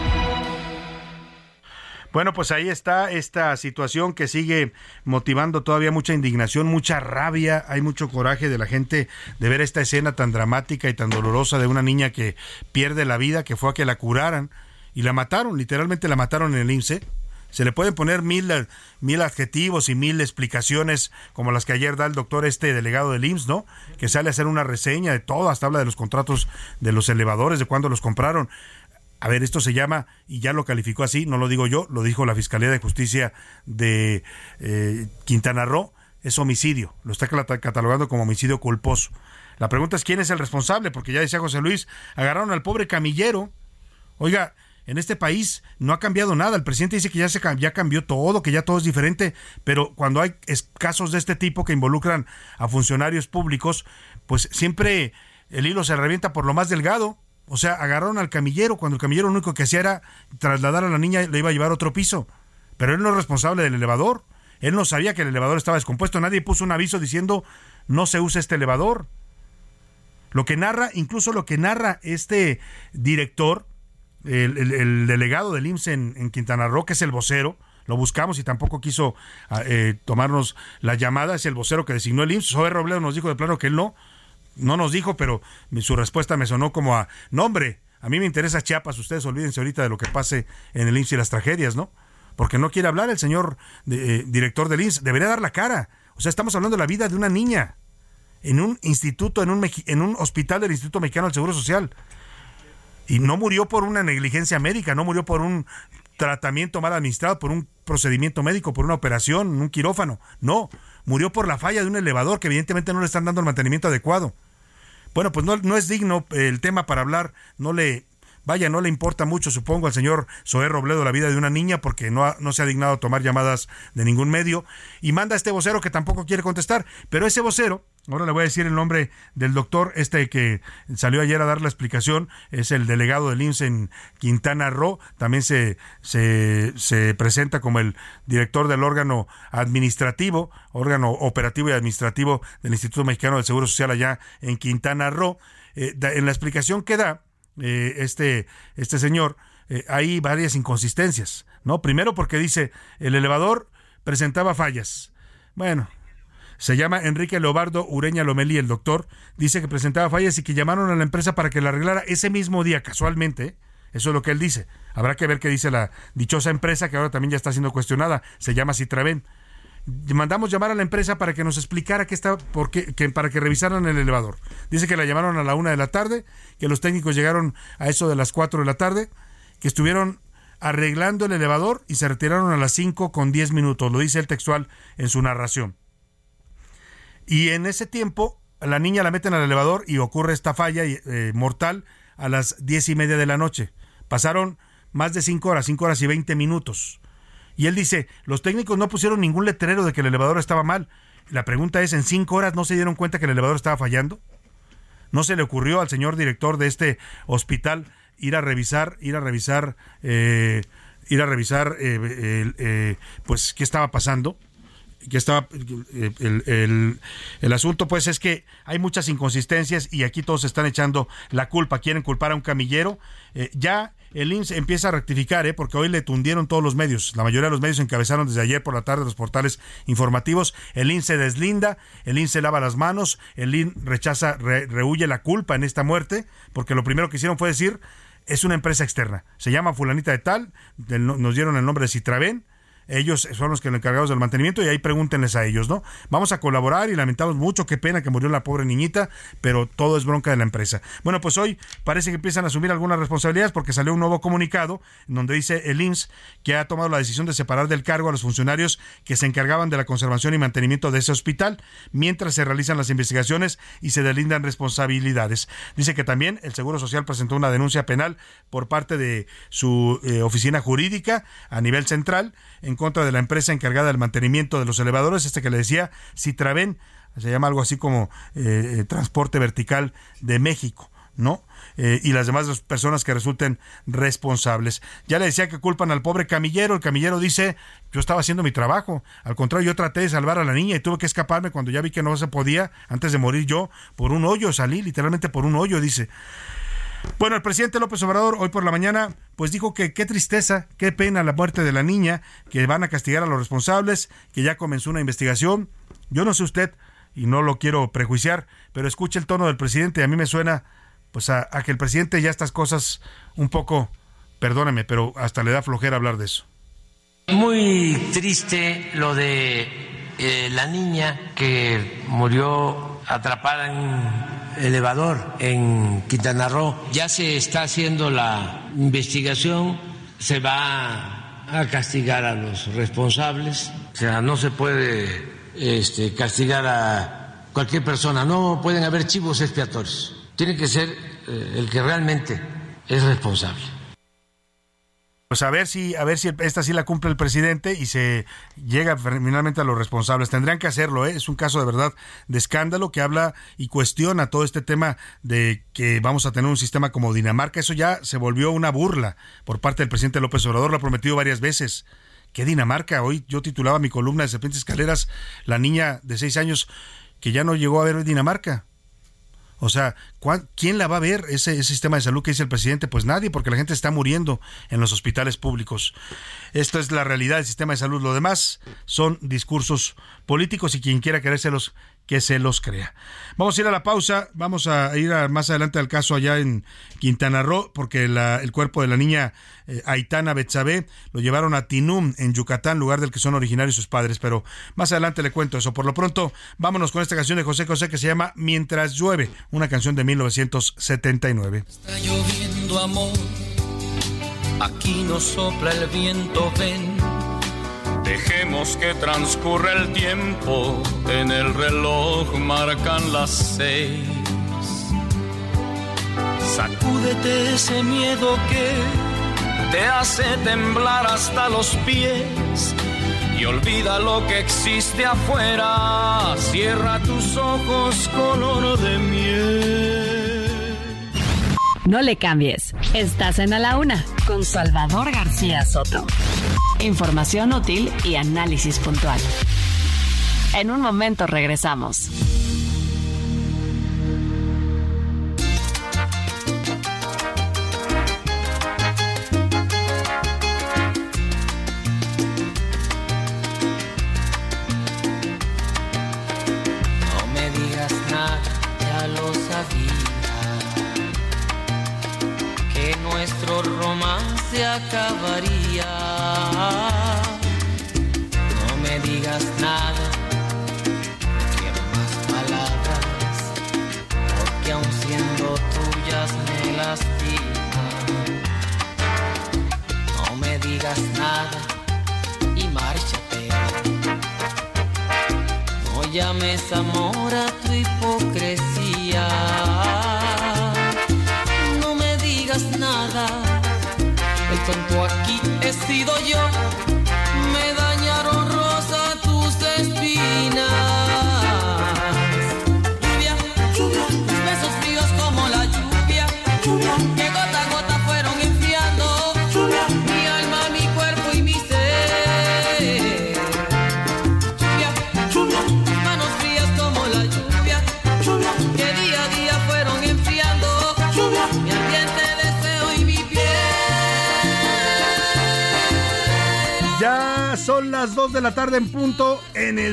Bueno, pues ahí está esta situación que sigue motivando todavía mucha indignación, mucha rabia, hay mucho coraje de la gente de ver esta escena tan dramática y tan dolorosa de una niña que pierde la vida, que fue a que la curaran y la mataron, literalmente la mataron en el IMSS. Se le pueden poner mil, mil adjetivos y mil explicaciones como las que ayer da el doctor este delegado del IMSS, ¿no? Que sale a hacer una reseña de todo, hasta habla de los contratos de los elevadores, de cuándo los compraron. A ver, esto se llama, y ya lo calificó así, no lo digo yo, lo dijo la Fiscalía de Justicia de eh, Quintana Roo, es homicidio, lo está catalogando como homicidio culposo. La pregunta es quién es el responsable, porque ya decía José Luis, agarraron al pobre camillero. Oiga, en este país no ha cambiado nada. El presidente dice que ya se ya cambió todo, que ya todo es diferente, pero cuando hay casos de este tipo que involucran a funcionarios públicos, pues siempre el hilo se revienta por lo más delgado. O sea, agarraron al camillero cuando el camillero lo único que hacía era trasladar a la niña le iba a llevar a otro piso. Pero él no es responsable del elevador. Él no sabía que el elevador estaba descompuesto. Nadie puso un aviso diciendo no se usa este elevador. Lo que narra, incluso lo que narra este director, el, el- el delegado del IMSS en, Quintana Roo, que es el vocero, lo buscamos y tampoco quiso ah, eh, tomarnos la llamada, es el vocero que designó el IMSS. Joven Robledo nos dijo de plano que él no, no nos dijo, pero su respuesta me sonó como a, no hombre, a mí me interesa Chiapas, ustedes olvídense ahorita de lo que pase en el IMSS y las tragedias, ¿no? Porque no quiere hablar el señor eh, director del IMSS, debería dar la cara. O sea, estamos hablando de la vida de una niña en un instituto, en un, en un hospital del Instituto Mexicano del Seguro Social. Y no murió por una negligencia médica, no murió por un tratamiento mal administrado, por un procedimiento médico, por una operación, un quirófano. No, murió por la falla de un elevador que evidentemente no le están dando el mantenimiento adecuado. Bueno, pues no, no es digno el tema para hablar, no le, vaya, no le importa mucho, supongo, al señor Zoé Robledo la vida de una niña porque no, ha- no se ha dignado a tomar llamadas de ningún medio. Y manda a este vocero que tampoco quiere contestar, pero ese vocero, ahora le voy a decir el nombre del doctor, este que salió ayer a dar la explicación, es el delegado del IMSS en Quintana Roo, también se, se, se presenta como el director del órgano administrativo, órgano operativo y administrativo del Instituto Mexicano del Seguro Social allá en Quintana Roo. Eh, en la explicación que da eh, este, este señor, eh, hay varias inconsistencias, ¿no? Primero porque dice, el elevador presentaba fallas. Bueno, se llama Enrique Leobardo Ureña Lomelí, el doctor, dice que presentaba fallas y que llamaron a la empresa para que la arreglara ese mismo día, casualmente. Eso es lo que él dice. Habrá que ver qué dice la dichosa empresa, que ahora también ya está siendo cuestionada. Se llama Citraven. Mandamos llamar a la empresa para que nos explicara qué está, por qué, que, para que revisaran el elevador. Dice que la llamaron a la una de la tarde, que los técnicos llegaron a eso de las cuatro de la tarde, que estuvieron arreglando el elevador y se retiraron a las cinco con diez minutos. Lo dice el textual en su narración. Y en ese tiempo, la niña la meten al elevador y ocurre esta falla eh, mortal a las diez y media de la noche. Pasaron más de cinco horas, cinco horas y veinte minutos. Y él dice, los técnicos no pusieron ningún letrero de que el elevador estaba mal. La pregunta es, ¿en cinco horas no se dieron cuenta que el elevador estaba fallando? ¿No se le ocurrió al señor director de este hospital ir a revisar, ir a revisar, eh, ir a revisar, eh, eh, pues, qué estaba pasando? que estaba eh, el asunto pues es que hay muchas inconsistencias y aquí todos están echando la culpa, quieren culpar a un camillero, Eh, ya el IMSS empieza a rectificar, ¿eh? porque hoy le tundieron todos los medios, la mayoría de los medios encabezaron desde ayer por la tarde los portales informativos, el IMSS se deslinda, el IMSS se lava las manos, el IMSS rechaza, re- rehuye la culpa en esta muerte, porque lo primero que hicieron fue decir, es una empresa externa, se llama fulanita de tal, nos dieron el nombre de Citraven, ellos son los que lo encargados del mantenimiento y ahí pregúntenles a ellos, ¿no? Vamos a colaborar y lamentamos mucho, qué pena que murió la pobre niñita, pero todo es bronca de la empresa. Bueno, pues hoy parece que empiezan a asumir algunas responsabilidades porque salió un nuevo comunicado en donde dice el IMSS que ha tomado la decisión de separar del cargo a los funcionarios que se encargaban de la conservación y mantenimiento de ese hospital mientras se realizan las investigaciones y se delindan responsabilidades. Dice que también el Seguro Social presentó una denuncia penal por parte de su eh, oficina jurídica a nivel central en contra de la empresa encargada del mantenimiento de los elevadores, este que le decía Citraven, se llama algo así como eh, eh, Transporte Vertical de México, ¿no? Eh, y las demás personas que resulten responsables. Ya le decía que culpan al pobre camillero, el camillero dice, yo estaba haciendo mi trabajo, al contrario, yo traté de salvar a la niña y tuve que escaparme cuando ya vi que no se podía, antes de morir yo, por un hoyo, salí literalmente por un hoyo, dice. Bueno, el presidente López Obrador hoy por la mañana pues dijo que qué tristeza, qué pena la muerte de la niña, que van a castigar a los responsables, que ya comenzó una investigación. Yo no sé usted y no lo quiero prejuiciar, pero escuche el tono del presidente a mí me suena pues a, que el presidente ya estas cosas un poco, perdóneme, pero hasta le da flojera hablar de eso. Muy triste lo de eh, la niña que murió atrapada en elevador en Quintana Roo. Ya se está haciendo la investigación, se va a castigar a los responsables. O sea, no se puede este, castigar a cualquier persona, no pueden haber chivos expiatorios. Tiene que ser eh, el que realmente es responsable. Pues a ver si, a ver si esta sí la cumple el presidente y se llega finalmente a los responsables. Tendrían que hacerlo, ¿eh? es un caso de verdad de escándalo que habla y cuestiona todo este tema de que vamos a tener un sistema como Dinamarca. Eso ya se volvió una burla por parte del presidente López Obrador, lo ha prometido varias veces ¿Qué Dinamarca? Hoy yo titulaba mi columna de Serpientes Escaleras, la niña de seis años que ya no llegó a ver Dinamarca. O sea, ¿quién la va a ver ese, sistema de salud que dice el presidente? Pues nadie, porque la gente está muriendo en los hospitales públicos. Esto es la realidad del sistema de salud. Lo demás son discursos políticos y quien quiera querérselos que se los crea. Vamos a ir a la pausa, vamos a ir más adelante al caso allá en Quintana Roo, porque el cuerpo de la niña eh, Aitana Betsabe lo llevaron a Tinum, en Yucatán, lugar del que son originarios sus padres, pero más adelante le cuento eso. Por lo pronto, vámonos con esta canción de José José que se llama Mientras llueve, una canción de 1979. Está lloviendo amor, aquí no sopla el viento, ven Dejemos que transcurra el tiempo, en el reloj marcan las seis. Sacúdete ese miedo que te hace temblar hasta los pies y olvida lo que existe afuera. Cierra tus ojos color de miel. No le cambies. Estás en A la Una con Salvador García Soto. Información útil y análisis puntual. En un momento regresamos.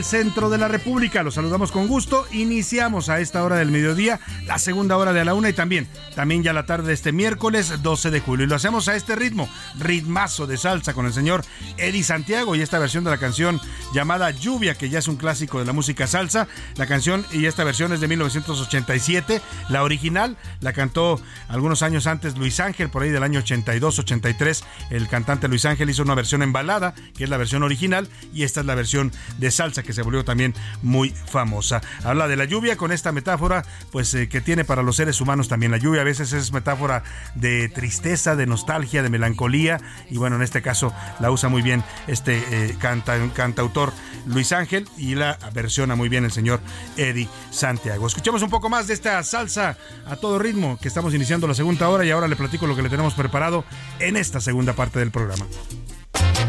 Centro de la República. Los saludamos con gusto. Iniciamos a esta hora del mediodía, la segunda hora de la una y también, también ya la tarde de este miércoles 12 de julio. Y lo hacemos a este ritmo, ritmazo de salsa con el señor Eddie Santiago y esta versión de la canción llamada Lluvia, que ya es un clásico de la música salsa. La canción y esta versión es de 1987. La original la cantó algunos años antes Luis Ángel, por ahí del año 82-83. El cantante Luis Ángel hizo una versión en balada, que es la versión original, y esta es la versión de salsa que se volvió también muy famosa. Habla de la lluvia con esta metáfora, pues eh, que tiene para los seres humanos también la lluvia. A veces es metáfora de tristeza, de nostalgia, de melancolía, y bueno, en este caso la usa muy bien este eh, canta, cantautor Luis Ángel y la versiona muy bien el señor Eddie Santiago. Escuchemos un poco más de esta salsa a todo ritmo que estamos iniciando la segunda hora y ahora le platico lo que le tenemos preparado en esta segunda parte del programa.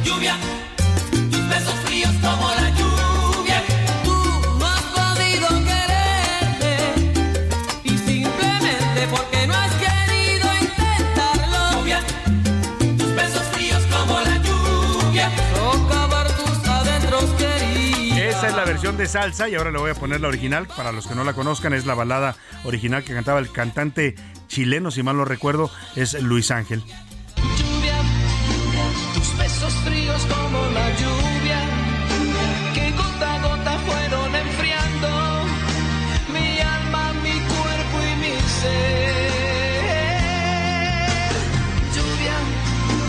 Lluvia, Esa es la versión de salsa y ahora le voy a poner la original. Para los que no la conozcan, es la balada original que cantaba el cantante chileno, si mal no recuerdo, es Luis Ángel. Lluvia, tus besos fríos como la lluvia, que gota a gota fueron enfriando mi alma, mi cuerpo y mi ser. Lluvia.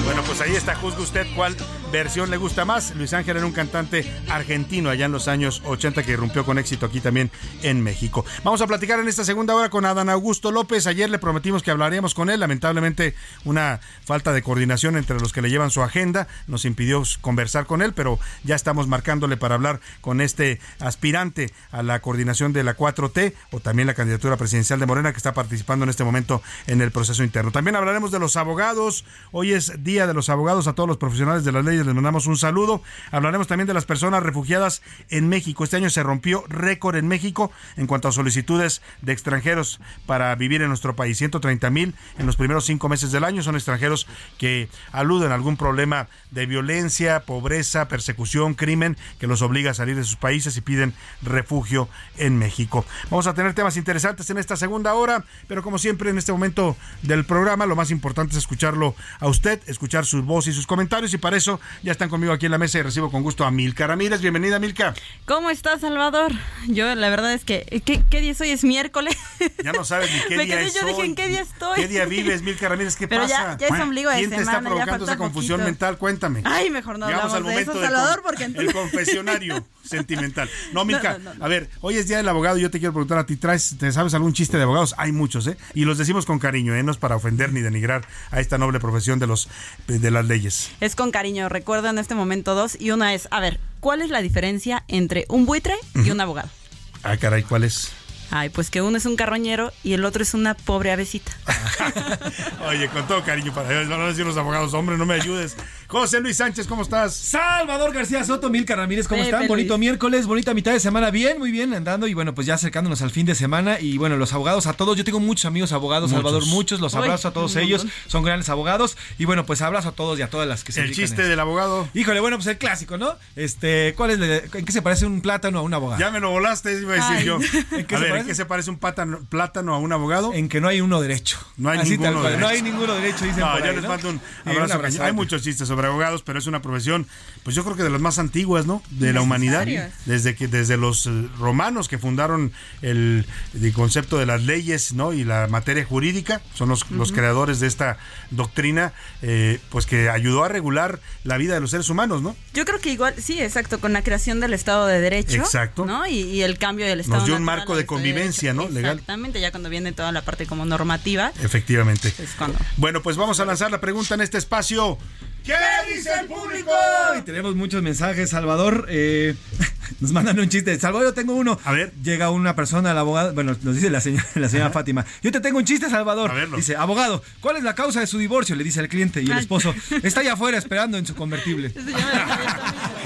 Bueno, pues ahí está, juzgue usted cuál versión le gusta más. Luis Ángel era un cantante argentino allá en los años 80 que irrumpió con éxito aquí también en México. Vamos a platicar en esta segunda hora con Adán Augusto López. Ayer le prometimos que hablaríamos con él. Lamentablemente una falta de coordinación entre los que le llevan su agenda nos impidió conversar con él, pero ya estamos marcándole para hablar con este aspirante a la coordinación de la 4T o también la candidatura presidencial de Morena que está participando en este momento en el proceso interno. También hablaremos de los abogados. Hoy es Día de los abogados, a todos los profesionales de las leyes, les mandamos un saludo. Hablaremos también de las personas refugiadas en México. Este año se rompió récord en México en cuanto a solicitudes de extranjeros para vivir en nuestro país. 130 mil en los primeros cinco meses del año son extranjeros que aluden a algún problema de violencia, pobreza, persecución, crimen que los obliga a salir de sus países y piden refugio en México. Vamos a tener temas interesantes en esta segunda hora, pero como siempre en este momento del programa lo más importante es escucharlo a usted, escuchar su voz y sus comentarios y para eso ya están conmigo aquí en la mesa y recibo con gusto a Milka Ramírez. Bienvenida Milka. ¿Cómo estás Salvador? Yo la verdad es que ¿qué, qué día es hoy? Es miércoles. Ya no sabes ni qué Me día quedé, es yo dije, hoy? ¿en qué día estoy? ¿Qué día vives, Milka Ramírez? ¿Qué Pero ya- pasa? ya es ombligo de ¿Quién te está ya provocando esa confusión poquito. mental? Cuéntame. Ay, mejor no Llegamos hablamos al de eso, momento Salvador, el confesionario sentimental. No, Milka, No, no, a ver, hoy es día del abogado y yo te quiero preguntar a ti, ¿traes, te sabes algún chiste de abogados? Hay muchos, ¿eh? Y los decimos con cariño, ¿eh? No es para ofender ni denigrar a esta noble profesión de los de las leyes. Es con cariño, recuerdo en este momento dos y una es, a ver, ¿cuál es la diferencia entre un buitre y un abogado? Ah, caray, ¿cuál es? Ay, pues que uno es un carroñero y el otro es una pobre avecita. Oye, con todo cariño para ellos, van a decir los abogados, hombre, no me ayudes. José Luis Sánchez, ¿cómo estás? Salvador García Soto, Milka Ramírez, ¿cómo Pepe están? Bonito miércoles, bonita mitad de semana, bien, muy bien, andando y bueno, pues ya acercándonos al fin de semana y bueno, los abogados a todos, yo tengo muchos amigos abogados, Muchos. Salvador, muchos, los Uy, abrazo a todos ellos, son grandes abogados y bueno, pues abrazo a todos y a todas las que se El chiste del abogado. Híjole, bueno, pues el clásico, ¿no? Este, ¿cuál es, la- en qué se parece un plátano a un abogado? Ya me lo volaste, iba a decir Ay. yo. ¿En qué a se ver, ¿en parece? qué se parece un plátano, plátano a un abogado? En que no hay uno derecho. No hay Así ninguno derecho. No hay ninguno derecho, dicen No, por yo les ¿no? mando un abrazo. Hay muchos chistes sobre abogados, pero es una profesión, pues yo creo que de las más antiguas, ¿no? De la humanidad. Desde que desde los eh, romanos que fundaron el, el concepto de las leyes, ¿no? Y la materia jurídica, son los, los creadores de esta doctrina, eh, pues que ayudó a regular la vida de los seres humanos, ¿no? Yo creo que igual, sí, exacto, con la creación del Estado de Derecho. Exacto. ¿no? Y, y el cambio del Estado Nos dio un marco de convivencia. ¿no? Legal. Exactamente, ya cuando viene toda la parte como normativa. Efectivamente. Cuando. Bueno, pues vamos a lanzar la pregunta en este espacio. ¿Qué dice el público? Y tenemos muchos mensajes, Salvador. eh, nos mandan un chiste. Salvador, yo tengo uno. A ver. Llega una persona al abogado. Bueno, nos dice la señora, la señora Fátima. Yo te tengo un chiste, Salvador. Dice, abogado, ¿cuál es la causa de su divorcio? Le dice el cliente. Y el esposo está allá afuera esperando en su convertible.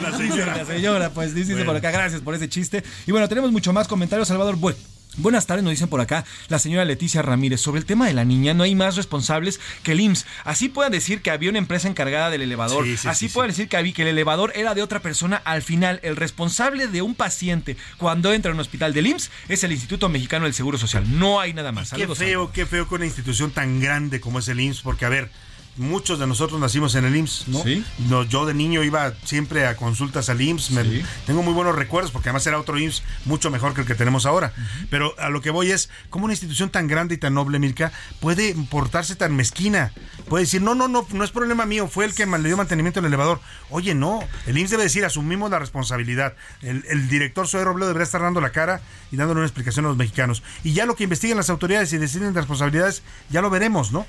La Dice la señora, pues dice Bueno. por acá, gracias por ese chiste. Y bueno, tenemos mucho más comentarios, Salvador. Bu- Buenas tardes, nos dicen por acá la señora Leticia Ramírez. Sobre el tema de la niña, no hay más responsables que el IMSS. Así pueden decir que había una empresa encargada del elevador. Sí, sí, Así sí, pueden decir que, había- que el elevador era de otra persona. Al final, el responsable de un paciente cuando entra a un hospital del IMSS es el Instituto Mexicano del Seguro Social. No hay nada más. Qué Saludos, feo, qué feo que una institución tan grande como es el IMSS, porque a ver, muchos de nosotros nacimos en el IMSS, ¿no? Sí. No, yo de niño iba siempre a consultas al IMSS, me- Sí. tengo muy buenos recuerdos, porque además era otro IMSS mucho mejor que el que tenemos ahora. Pero a lo que voy es, ¿cómo una institución tan grande y tan noble, Mirka, puede portarse tan mezquina? Puede decir, no, no, no, no es problema mío, fue el que le dio mantenimiento al elevador. Oye, no, el IMSS debe decir, asumimos la responsabilidad. El, el director Zoe Robledo debería estar dando la cara y dándole una explicación a los mexicanos. Y ya lo que investiguen las autoridades y deciden de responsabilidades, ya lo veremos, ¿no?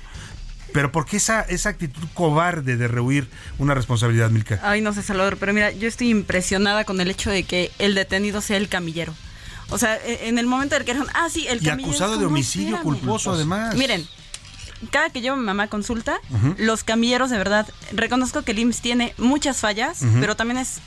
Pero ¿por qué esa, esa actitud cobarde de rehuir una responsabilidad, Milka? Ay, no sé, Salvador, pero mira, yo estoy impresionada con el hecho de que el detenido sea el camillero. O sea, e- en el momento del que dijeron, ah, sí, el Y camillero. acusado es de homicidio espérame. culposo, además. Miren, cada que llevo a mi mamá a consulta, los camilleros, de verdad, reconozco que el IMSS tiene muchas fallas, pero también es,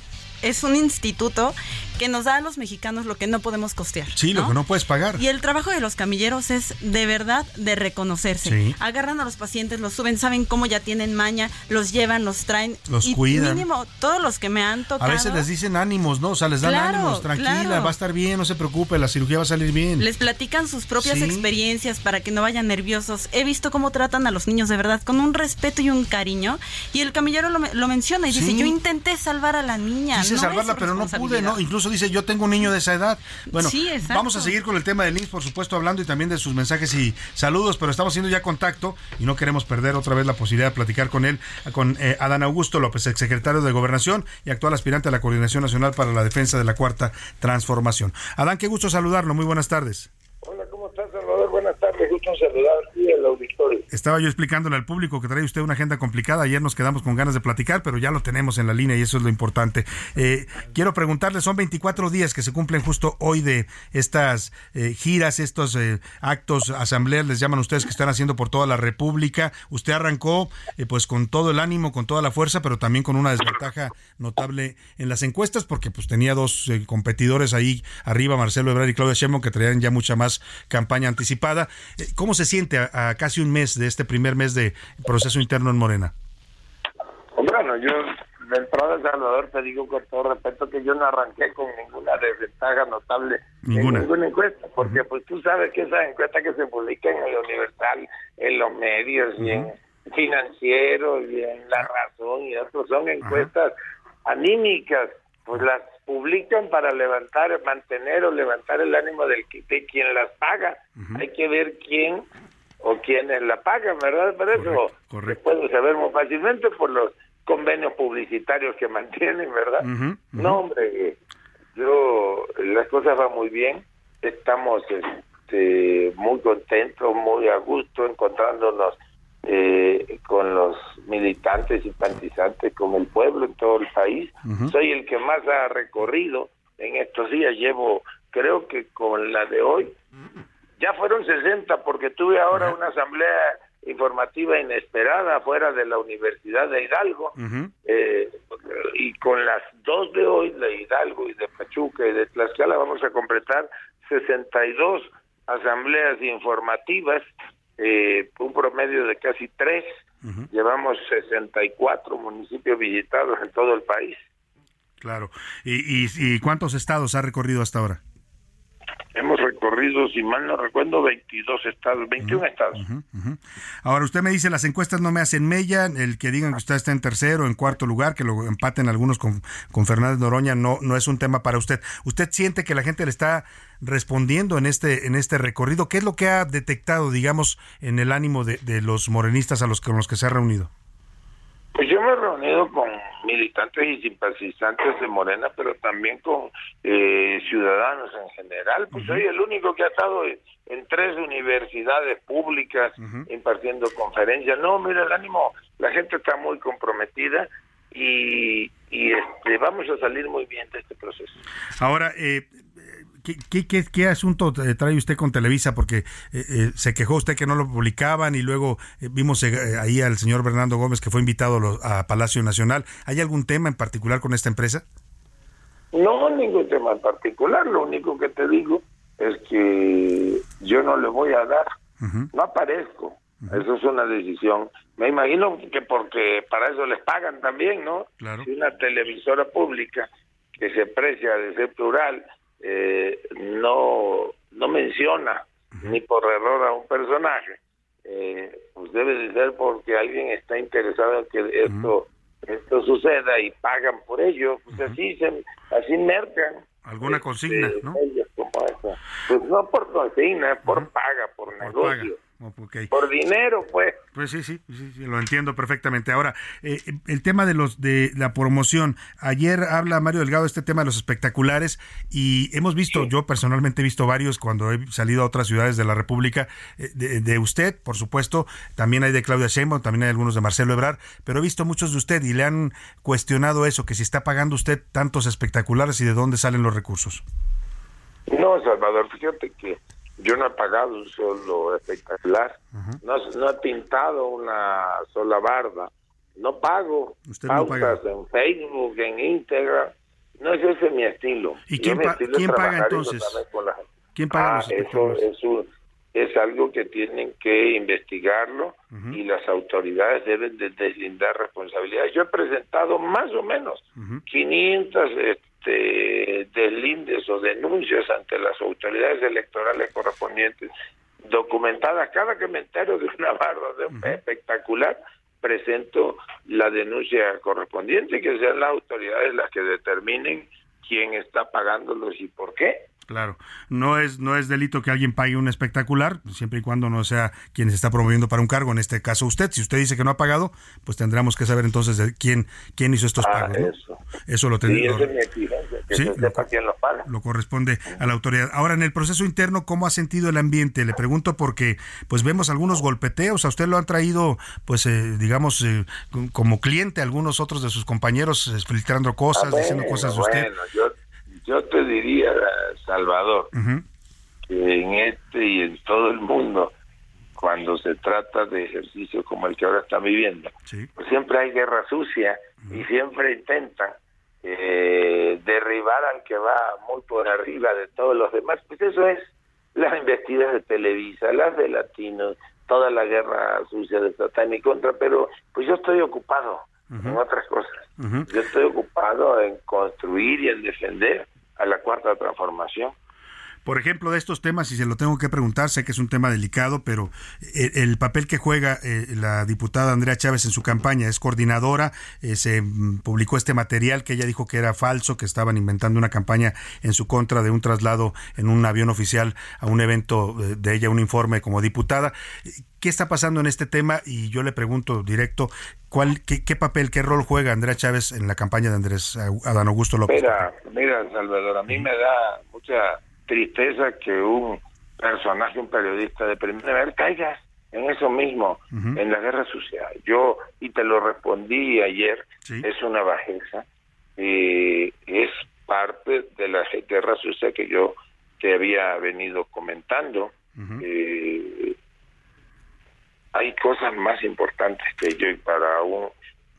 es un instituto que nos da a los mexicanos lo que no podemos costear. Sí, lo que no puedes pagar. Y el trabajo de los camilleros es de verdad de reconocerse. Sí. Agarran a los pacientes, los suben, saben cómo ya tienen maña, los llevan, los traen. Los y cuidan. Mínimo, todos los que me han A tocado. veces les dicen ánimos, ¿no? O sea, les dan Claro, ánimos, tranquila, claro. va a estar bien, no se preocupe, la cirugía va a salir bien. Les platican sus propias Sí. experiencias para que no vayan nerviosos. He visto cómo tratan a los niños de verdad con un respeto y un cariño. Y el camillero lo, lo menciona y dice, yo intenté salvar a la niña. Quise no salvarla, pero no pude, responsabilidad". ¿no? Incluso dice, yo tengo un niño de esa edad. Bueno, Sí, vamos a seguir con el tema del IMSS, por supuesto, hablando y también de sus mensajes y saludos, pero estamos haciendo ya contacto y no queremos perder otra vez la posibilidad de platicar con él, con eh, Adán Augusto López, exsecretario de Gobernación y actual aspirante a la Coordinación Nacional para la Defensa de la Cuarta Transformación. Adán, qué gusto saludarlo, muy buenas tardes. Hola, ¿cómo estás, Salvador? Buenas tardes, gusto saludar. Estaba yo explicándole al público que trae usted una agenda complicada. Ayer nos quedamos con ganas de platicar, pero ya lo tenemos en la línea y eso es lo importante. Eh, quiero preguntarle, son 24 días que se cumplen justo hoy de estas eh, giras, estos eh, actos, asambleas, les llaman ustedes, que están haciendo por toda la República. Usted arrancó pues con todo el ánimo, con toda la fuerza, pero también con una desventaja notable en las encuestas porque pues tenía dos competidores ahí arriba, Marcelo Ebrard y Claudia Sheinbaum, que traían ya mucha más campaña anticipada. ¿Cómo se siente a, casi un mes de este primer mes de proceso interno en Morena? Bueno, yo de entrada, Salvador, te digo con todo respeto que yo no arranqué con ninguna desventaja notable ninguna. en ninguna encuesta, porque pues tú sabes que esas encuestas que se publican en el Universal, en los medios y en financieros y en La Razón y otros son encuestas anímicas, pues las publican para levantar, mantener o levantar el ánimo del de quien las paga. Hay que ver quién o quiénes la pagan, ¿verdad? Por eso se puede saber muy fácilmente por los convenios publicitarios que mantienen, ¿verdad? No, hombre, yo, las cosas van muy bien, estamos este, muy contentos, muy a gusto, encontrándonos eh, con los militantes y simpatizantes, con el pueblo en todo el país. Soy el que más ha recorrido en estos días. Llevo, creo que con la de hoy, ya fueron 60 porque tuve ahora una asamblea informativa inesperada fuera de la Universidad de Hidalgo eh, y con las dos de hoy de Hidalgo y de Pachuca y de Tlaxcala vamos a completar 62 asambleas informativas eh, un promedio de casi tres. Llevamos 64 municipios visitados en todo el país. Claro. ¿Y, y, cuántos estados ha recorrido hasta ahora? Hemos recorrido, si mal no recuerdo, 22 estados, 21 estados. Ahora, usted me dice, las encuestas no me hacen mella, el que digan que usted está en tercero, en cuarto lugar, que lo empaten algunos con, con Fernández Noroña, no, no es un tema para usted. ¿Usted siente que la gente le está respondiendo en este, en este recorrido? ¿Qué es lo que ha detectado, digamos, en el ánimo de, de los morenistas a los, con los que se ha reunido? Pues yo me he reunido con militantes y simpatizantes de Morena, pero también con eh, ciudadanos en general. Pues soy el único que ha estado en, tres universidades públicas impartiendo conferencias. No, mira, el ánimo, la gente está muy comprometida y, y este, vamos a salir muy bien de este proceso. Ahora, eh, ¿Qué, qué, qué, asunto trae usted con Televisa? Porque eh, eh, se quejó usted que no lo publicaban y luego eh, vimos ahí al señor Bernardo Gómez que fue invitado a Palacio Nacional. ¿Hay algún tema en particular con esta empresa? No, ningún tema en particular. Lo único que te digo es que yo no le voy a dar. No aparezco. Eso es una decisión. Me imagino que porque para eso les pagan también, ¿no? Claro. Si una televisora pública que se precia de ser plural eh, no, no menciona ni por error a un personaje, eh, pues debe de ser porque alguien está interesado en que esto esto suceda y pagan por ello, pues así se, así mercan. Alguna consigna, este, ¿no? Pues no por consigna, por paga, por, negocio. Por dinero, pues. Pues sí, sí, lo entiendo perfectamente. Ahora, eh, el tema de los de la promoción. Ayer habla Mario Delgado de este tema de los espectaculares y hemos visto, yo personalmente he visto varios cuando he salido a otras ciudades de la República, eh, de, usted, por supuesto, también hay de Claudia Sheinbaum, también hay algunos de Marcelo Ebrard, pero he visto muchos de usted y le han cuestionado eso, que si está pagando usted tantos espectaculares y de dónde salen los recursos. No, Salvador, fíjate que yo no he pagado un solo espectacular, no, no he pintado una sola barda, no pago Usted no paga. en Facebook, en Instagram, no es ese mi estilo. ¿Y quién, ¿quién paga entonces? ¿Quién paga ah, eso, eso es algo que tienen que investigarlo y las autoridades deben de deslindar responsabilidades. Yo he presentado más o menos 500 este, deslindes o denuncias ante las autoridades electorales correspondientes, documentadas. Cada que me entero de una barra de un espectacular, presento la denuncia correspondiente, que sean las autoridades las que determinen quién está pagándolos y por qué. Claro, no es no es delito que alguien pague un espectacular, siempre y cuando no sea quien se está promoviendo para un cargo, en este caso usted. Si usted dice que no ha pagado, pues tendremos que saber entonces de quién quién hizo estos ah, pagos. Eso. eso lo tendríamos. Que Sí, se sepa quién lo paga. lo corresponde a la autoridad. Ahora, en el proceso interno, ¿cómo ha sentido el ambiente? Le pregunto porque, pues vemos algunos golpeteos, a usted lo han traído, pues, eh, digamos, eh, como cliente, algunos otros de sus compañeros eh, filtrando cosas, Ah, diciendo cosas de usted. bueno, yo, yo te diría, Salvador, que en este y en todo el mundo, cuando se trata de ejercicios como el que ahora están viviendo, pues siempre hay guerra sucia y siempre intentan eh, derribar al que va muy por arriba de todos los demás. Pues eso es las investidas de Televisa, las de Latinos, toda la guerra sucia de Satán y contra, pero pues yo estoy ocupado en otras cosas. Yo estoy ocupado en construir y en defender a la cuarta transformación. Por ejemplo, de estos temas, y se lo tengo que preguntar, sé que es un tema delicado, pero eh, el, papel que juega eh, la diputada Andrea Chávez en su campaña es coordinadora, eh, se mm, publicó este material que ella dijo que era falso, que estaban inventando una campaña en su contra de un traslado en un avión oficial a un evento eh, de ella, un informe como diputada. ¿Qué está pasando en este tema? Y yo le pregunto directo, ¿cuál, qué, qué papel, qué rol juega Andrea Chávez en la campaña de Andrés Adán Augusto López? Mira, mira, Salvador, a mí me da mucha tristeza que un personaje, un periodista de primer nivel caiga en eso mismo, en la guerra sucia. Yo, y te lo respondí ayer, es una bajeza, y es parte de la guerra sucia que yo te había venido comentando. Eh, hay cosas más importantes que yo y para un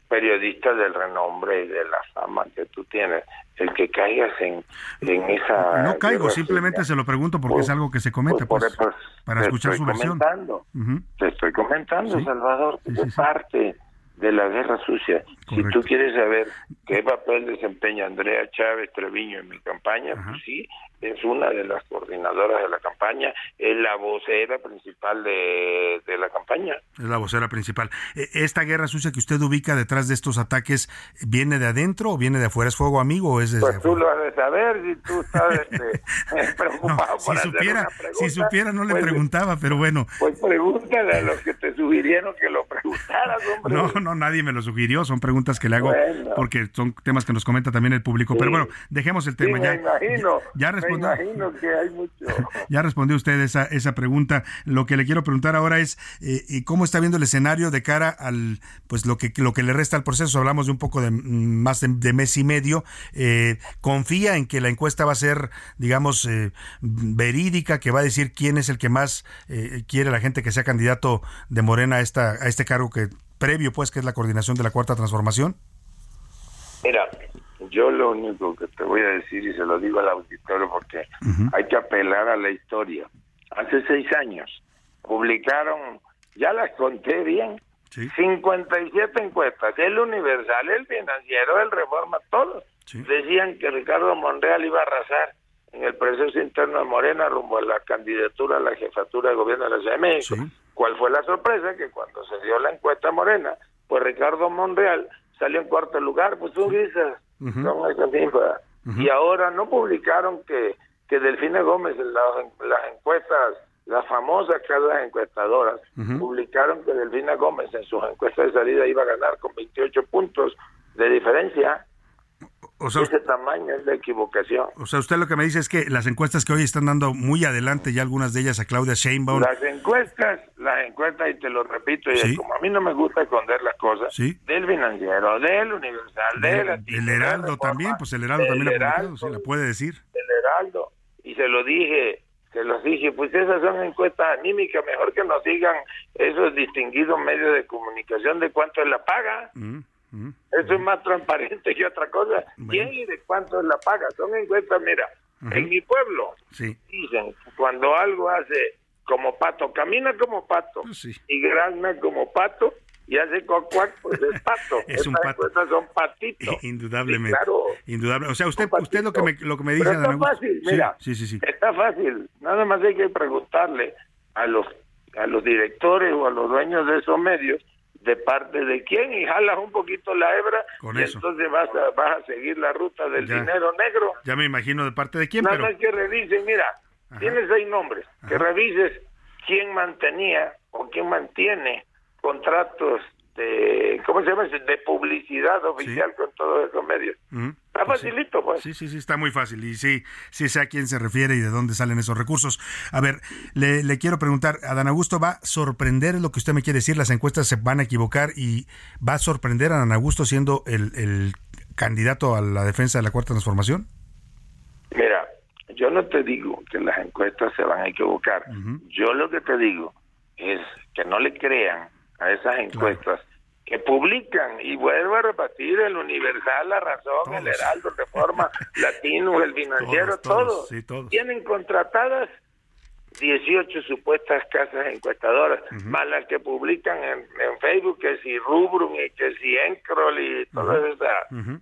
periodista del renombre y de la fama que tú tienes, el que caigas en, en esa... No caigo, simplemente se lo pregunto porque es algo que se comenta, Por- pues, por- para escuchar su versión. comentando, Ujú. Te estoy comentando, Sí. Salvador, que es parte de la guerra sucia. Si tú quieres saber qué papel desempeña Andrea Chávez Treviño en mi campaña, pues sí, es una de las coordinadoras de la campaña, es la vocera principal de, de la campaña. Es la vocera principal. Eh, ¿Esta guerra sucia que usted ubica detrás de estos ataques viene de adentro o viene de afuera? ¿Es fuego amigo o es desde Pues tú lo has de saber si tú estás este, preocupado si por hacer supiera, una pregunta. si supiera no le pues, preguntaba, pero bueno. Pues pregúntale a los que te sugirieron que lo preguntaras, hombre. No, no, nadie me lo sugirió, son preguntas que le hago Bueno. porque son temas que nos comenta también el público. Pero bueno, dejemos el Sí, tema me ya. imagino, ya me respondió. imagino que hay mucho. Ya respondió usted esa, esa pregunta. Lo que le quiero preguntar ahora es eh, ¿y cómo está viendo el escenario de cara al pues lo que lo que le resta al proceso. Hablamos de un poco de mm, más de, de mes y medio. Eh, confía en que la encuesta va a ser, digamos, eh, verídica, que va a decir quién es el que más eh, quiere la gente que sea candidato de Morena a esta a este cargo que previo, pues, que es la coordinación de la cuarta transformación. Mira, yo lo único que te voy a decir y se lo digo al auditorio porque hay que apelar a la historia. Hace seis años publicaron, ya las conté bien, 57 encuestas, el Universal, el Financiero, el Reforma, todos decían que Ricardo Monreal iba a arrasar en el proceso interno de Morena rumbo a la candidatura a la jefatura de gobierno de la Ciudad de México. ¿Cuál fue la sorpresa? Que cuando se dio la encuesta Morena, pues Ricardo Monreal salió en cuarto lugar, pues tú dices, son esas mismas. Y ahora no publicaron que, que Delfina Gómez en las, las encuestas, las famosas casas encuestadoras, publicaron que Delfina Gómez en sus encuestas de salida iba a ganar con 28 puntos de diferencia. O sea, Ese tamaño es la equivocación. O sea, usted lo que me dice es que las encuestas que hoy están dando muy adelante, ya algunas de ellas a Claudia Sheinbaum, Las encuestas, las encuestas, y te lo repito, y Sí. como a mí no me gusta esconder las cosas, Sí. del financiero, del universal, de la el Heraldo también, pues el Heraldo El también la Heraldo. la puede decir. del Heraldo, y se lo dije, se los dije, pues esas son encuestas anímicas, mejor que nos digan esos distinguidos medios de comunicación de cuánto es la paga. Eso es más transparente que otra cosa. ¿Quién y de cuánto la paga? Son encuestas, mira, en mi pueblo Sí. dicen, cuando algo hace como pato, camina como pato Pues y grazna como pato y hace cuac, pues es pato. Es un Estas pato. encuestas son patitos. Indudablemente. Sí, claro. Indudable. O sea, usted, usted lo que me, lo que me dice, Pero está Augusto- fácil, mira. Sí, sí, sí. Está fácil, nada más hay que preguntarle a los a los directores o a los dueños de esos medios de parte de quién y jalas un poquito la hebra Con y eso. entonces vas a, vas a seguir la ruta del Ya. dinero negro. Ya me imagino de parte de quién, Nada pero más que revisen, mira, tienes seis nombres, que revises quién mantenía o quién mantiene contratos de, ¿cómo se llama? De publicidad oficial con todos esos medios. Ujú. Está facilito, pues. Sí, sí, sí, está muy fácil. Y sí, sí sé a quién se refiere y de dónde salen esos recursos. A ver, le, le quiero preguntar, Adán Augusto, ¿va a sorprender lo que usted me quiere decir? ¿Las encuestas se van a equivocar y va a sorprender a Adán Augusto siendo el, el candidato a la defensa de la Cuarta Transformación? Mira, yo no te digo que las encuestas se van a equivocar. Yo lo que te digo es que no le crean a esas encuestas que publican y vuelvo a repetir el Universal, La Razón, el Heraldo, Reforma, Latino, el Financiero, Todos, todos, todos, sí, todos. tienen contratadas 18 supuestas casas encuestadoras, más las que publican en, en Facebook, que si Rubrum y que si Encrol y todas esas. ¿Mm?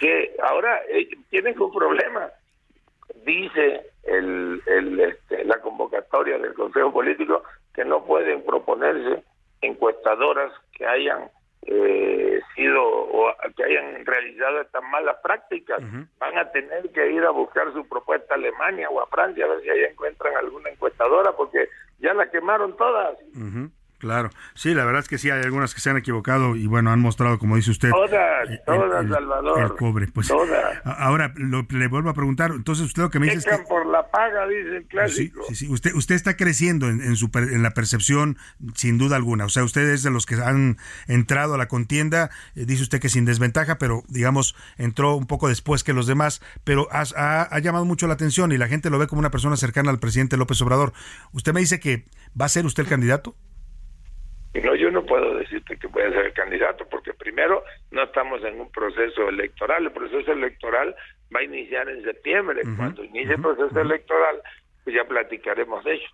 Que ahora eh, tienen un problema. Dice el, el, este, la convocatoria del Consejo Político que no pueden proponerse encuestadoras que hayan eh, sido o que hayan realizado estas malas prácticas. Van a tener que ir a buscar su propuesta a Alemania o a Francia a ver si ahí encuentran alguna encuestadora porque ya la quemaron todas. Claro, sí, la verdad es que sí, hay algunas que se han equivocado y bueno, han mostrado, como dice usted, Todas, todas, el- Salvador. el cobre. Pues, Todas. Ahora lo- le vuelvo a preguntar, entonces usted lo que me dice es que por la paga, dice el Sí, clásico. sí, sí. Usted, usted está creciendo en, en su en la percepción, sin duda alguna. O sea, usted es de los que han entrado a la contienda, eh, dice usted que sin desventaja, pero digamos, entró un poco después que los demás, pero ha llamado mucho la atención y la gente lo ve como una persona cercana al presidente López Obrador. ¿Usted me dice que va a ser usted el candidato? No, yo no puedo decirte que voy a ser candidato porque primero no estamos en un proceso electoral. El proceso electoral va a iniciar en septiembre. Cuando inicie el proceso electoral, pues ya platicaremos de ello.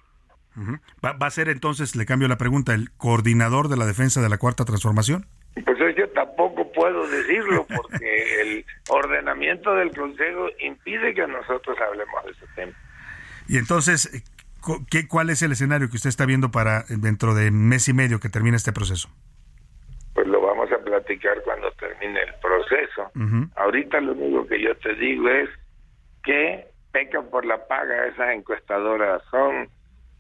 ¿Va, va a ser entonces, le cambio la pregunta, el coordinador de la defensa de la Cuarta Transformación? Pues yo tampoco puedo decirlo porque el ordenamiento del Consejo impide que nosotros hablemos de ese tema. Y entonces, ¿qué, ¿cuál es el escenario que usted está viendo para eh, dentro de mes y medio que termine este proceso? Pues lo vamos a platicar cuando termine el proceso. Ahorita lo único que yo te digo es que pecan por la paga esas encuestadoras. Son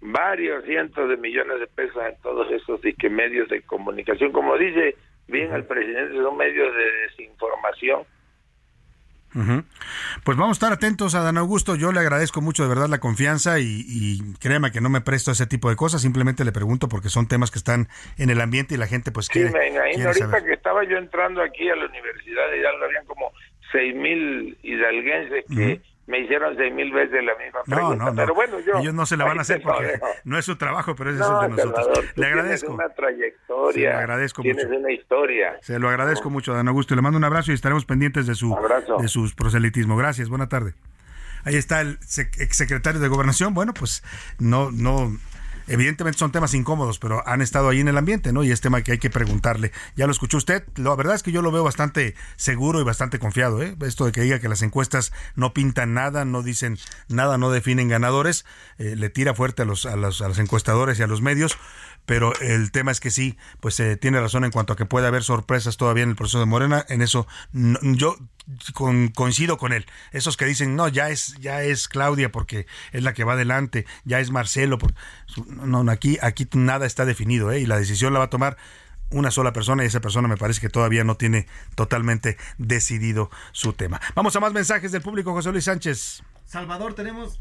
varios cientos de millones de pesos en todos esos disque medios de comunicación. Como dice bien el presidente, son medios de desinformación. Ujú. Pues vamos a estar atentos a Dan Augusto. Yo le agradezco mucho de verdad la confianza y, y créame que no me presto a ese tipo de cosas. Simplemente le pregunto porque son temas que están en el ambiente y la gente pues Sí, quiere, me imagino ahorita saber. que estaba yo entrando aquí a la universidad de Hidalgo, habían como seis mil hidalguenses que me hicieron seis mil veces la misma No, pregunta. no, no. Pero bueno, yo... Ellos no se la van a hacer porque no es su trabajo, pero ese No, es el de nosotros. Salvador, le tienes agradezco. una trayectoria. Sí, le agradezco tienes mucho. una historia. Se lo agradezco mucho, Dan Augusto. Le mando un abrazo y estaremos pendientes de su, Abrazo. de su proselitismo. Gracias, buena tarde. Ahí está el sec- exsecretario de Gobernación. Bueno, pues no, no, evidentemente son temas incómodos, pero han estado ahí en el ambiente, ¿no? Y es tema que hay que preguntarle. Ya lo escuchó usted. La verdad es que yo lo veo bastante seguro y bastante confiado, ¿eh? Esto de que diga que las encuestas no pintan nada, no dicen nada, no definen ganadores, eh, le tira fuerte a los, a los, a los encuestadores y a los medios. Pero el tema es que sí, pues eh, tiene razón en cuanto a que puede haber sorpresas todavía en el proceso de Morena. En eso no- yo con- coincido con él. Esos que dicen, no, ya es, ya es Claudia porque es la que va adelante, ya es Marcelo. no, aquí, aquí nada está definido, ¿eh? Y la decisión la va a tomar una sola persona y esa persona me parece que todavía no tiene totalmente decidido su tema. Vamos a más mensajes del público, José Luis Sánchez. Salvador, tenemos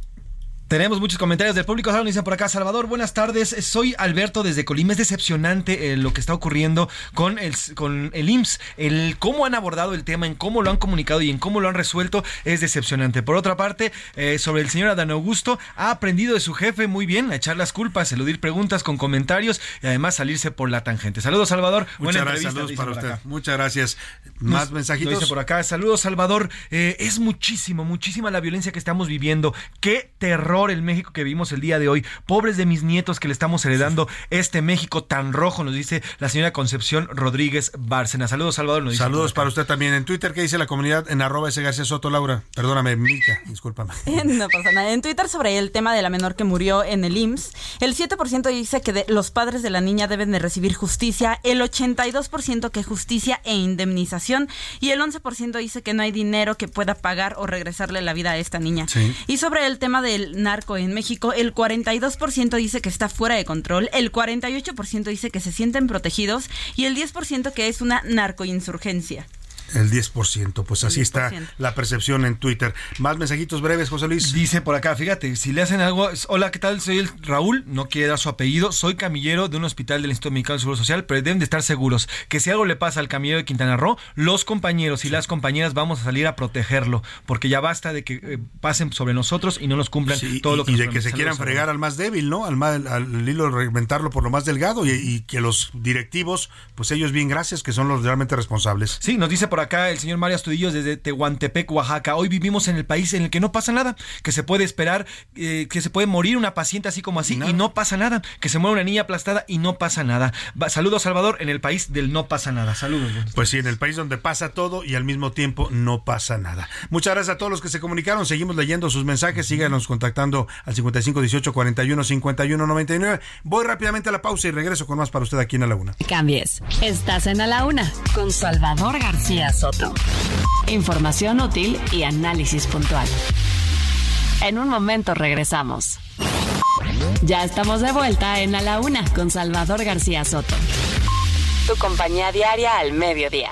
Tenemos muchos comentarios del público. Ahora dicen por acá, Salvador, buenas tardes. Soy Alberto desde Colima. Es decepcionante eh, lo que está ocurriendo con el, con el IMSS. El cómo han abordado el tema, en cómo lo han comunicado y en cómo lo han resuelto es decepcionante. Por otra parte, eh, sobre el señor Adán Augusto, ha aprendido de su jefe muy bien a echar las culpas, eludir preguntas con comentarios y además salirse por la tangente. Saludos, Salvador. Muchas Buena gracias, saludos para usted. acá. Muchas gracias. Más Nos- mensajitos. nos dice por acá, saludos Salvador. Eh, es muchísimo, muchísima la violencia que estamos viviendo. Qué terror el México que vivimos el día de hoy. Pobres de mis nietos que le estamos heredando este México tan rojo, nos dice la señora Concepción Rodríguez Bárcena. Saludos Salvador. Nos dice Saludos para usted también. En Twitter, ¿qué dice la comunidad? En arroba ese García Soto, Laura. Perdóname, Mica, discúlpame. No pasa nada. En Twitter sobre el tema de la menor que murió en el IMSS, el 7% dice que de- los padres de la niña deben de recibir justicia, el 82% que justicia e indemnización y el 11% dice que no hay dinero que pueda pagar o regresarle la vida a esta niña. Sí. Y sobre el tema del narco en México, el 42% dice que está fuera de control, el 48% dice que se sienten protegidos y el 10% que es una narcoinsurgencia. El 10%, pues así está la percepción en Twitter. Más mensajitos breves, José Luis. Dice por acá, fíjate, si le hacen algo, hola, ¿qué tal? Soy el Raúl, no quiere dar su apellido, soy camillero de un hospital del Instituto Mexicano de Seguro Social, pero deben de estar seguros que si algo le pasa al camillero de Quintana Roo, los compañeros y las compañeras vamos a salir a protegerlo, porque ya basta de que eh, pasen sobre nosotros y no nos cumplan todo lo que y nos de que se quieran fregar al más débil, ¿no? Al, más, al hilo reventarlo por lo más delgado y, y que los directivos, pues ellos bien gracias, que son los realmente responsables. Sí, nos dice por acá el señor Mario Astudillos desde Tehuantepec, Oaxaca. Hoy vivimos en el país en el que no pasa nada, que se puede esperar, eh, que se puede morir una paciente así como así y no pasa nada, que se muere una niña aplastada y no pasa nada. Va- Saludos, Salvador, en el país del no pasa nada. Saludos. Pues sí, en el país donde pasa todo y al mismo tiempo no pasa nada. Muchas gracias a todos los que se comunicaron. Seguimos leyendo sus mensajes. Síganos contactando al 55 18 41 51 99. Voy rápidamente a la pausa y regreso con más para usted aquí en A la Una. Cambies. Estás en A la Una con Salvador García Soto. Información útil y análisis puntual. En un momento regresamos. Ya estamos de vuelta en A la Una con Salvador García Soto. Tu compañía diaria al mediodía.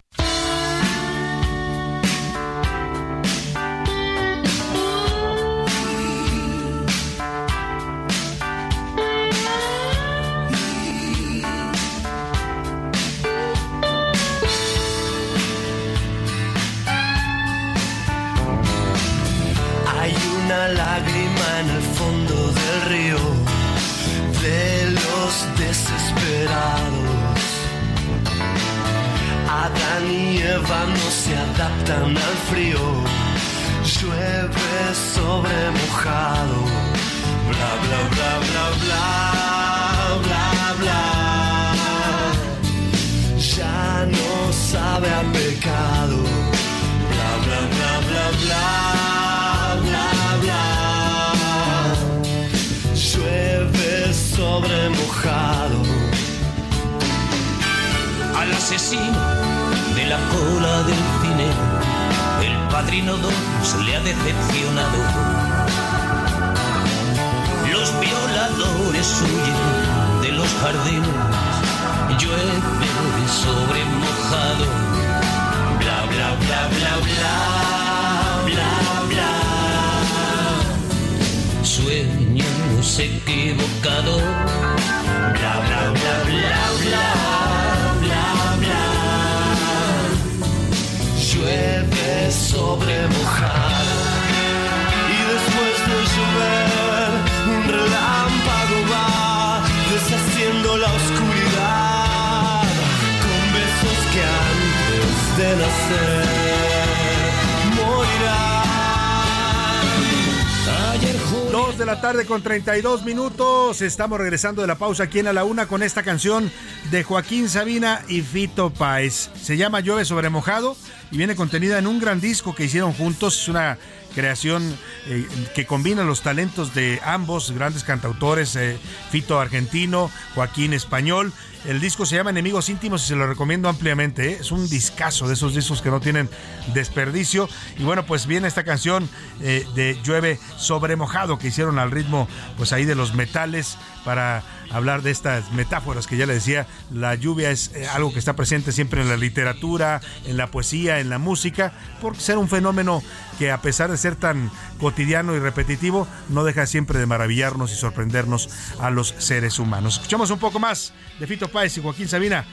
32 minutos. Estamos regresando de la pausa aquí en A la Una con esta canción de Joaquín Sabina y Fito Páez. Se llama Llueve sobre mojado y viene contenida en un gran disco que hicieron juntos. Es una creación eh, que combina los talentos de ambos grandes cantautores, eh, Fito argentino, Joaquín español. El disco se llama Enemigos Íntimos y se lo recomiendo ampliamente. ¿eh? Es un discazo de esos discos que no tienen desperdicio. Y bueno, pues viene esta canción de Llueve sobre mojado que hicieron al ritmo pues ahí de los metales para hablar de estas metáforas que ya le decía. La lluvia es algo que está presente siempre en la literatura, en la poesía, en la música, por ser un fenómeno que a pesar de ser tan cotidiano y repetitivo, no deja siempre de maravillarnos y sorprendernos a los seres humanos. Escuchamos un poco más de Fito Páez y Joaquín Sabina.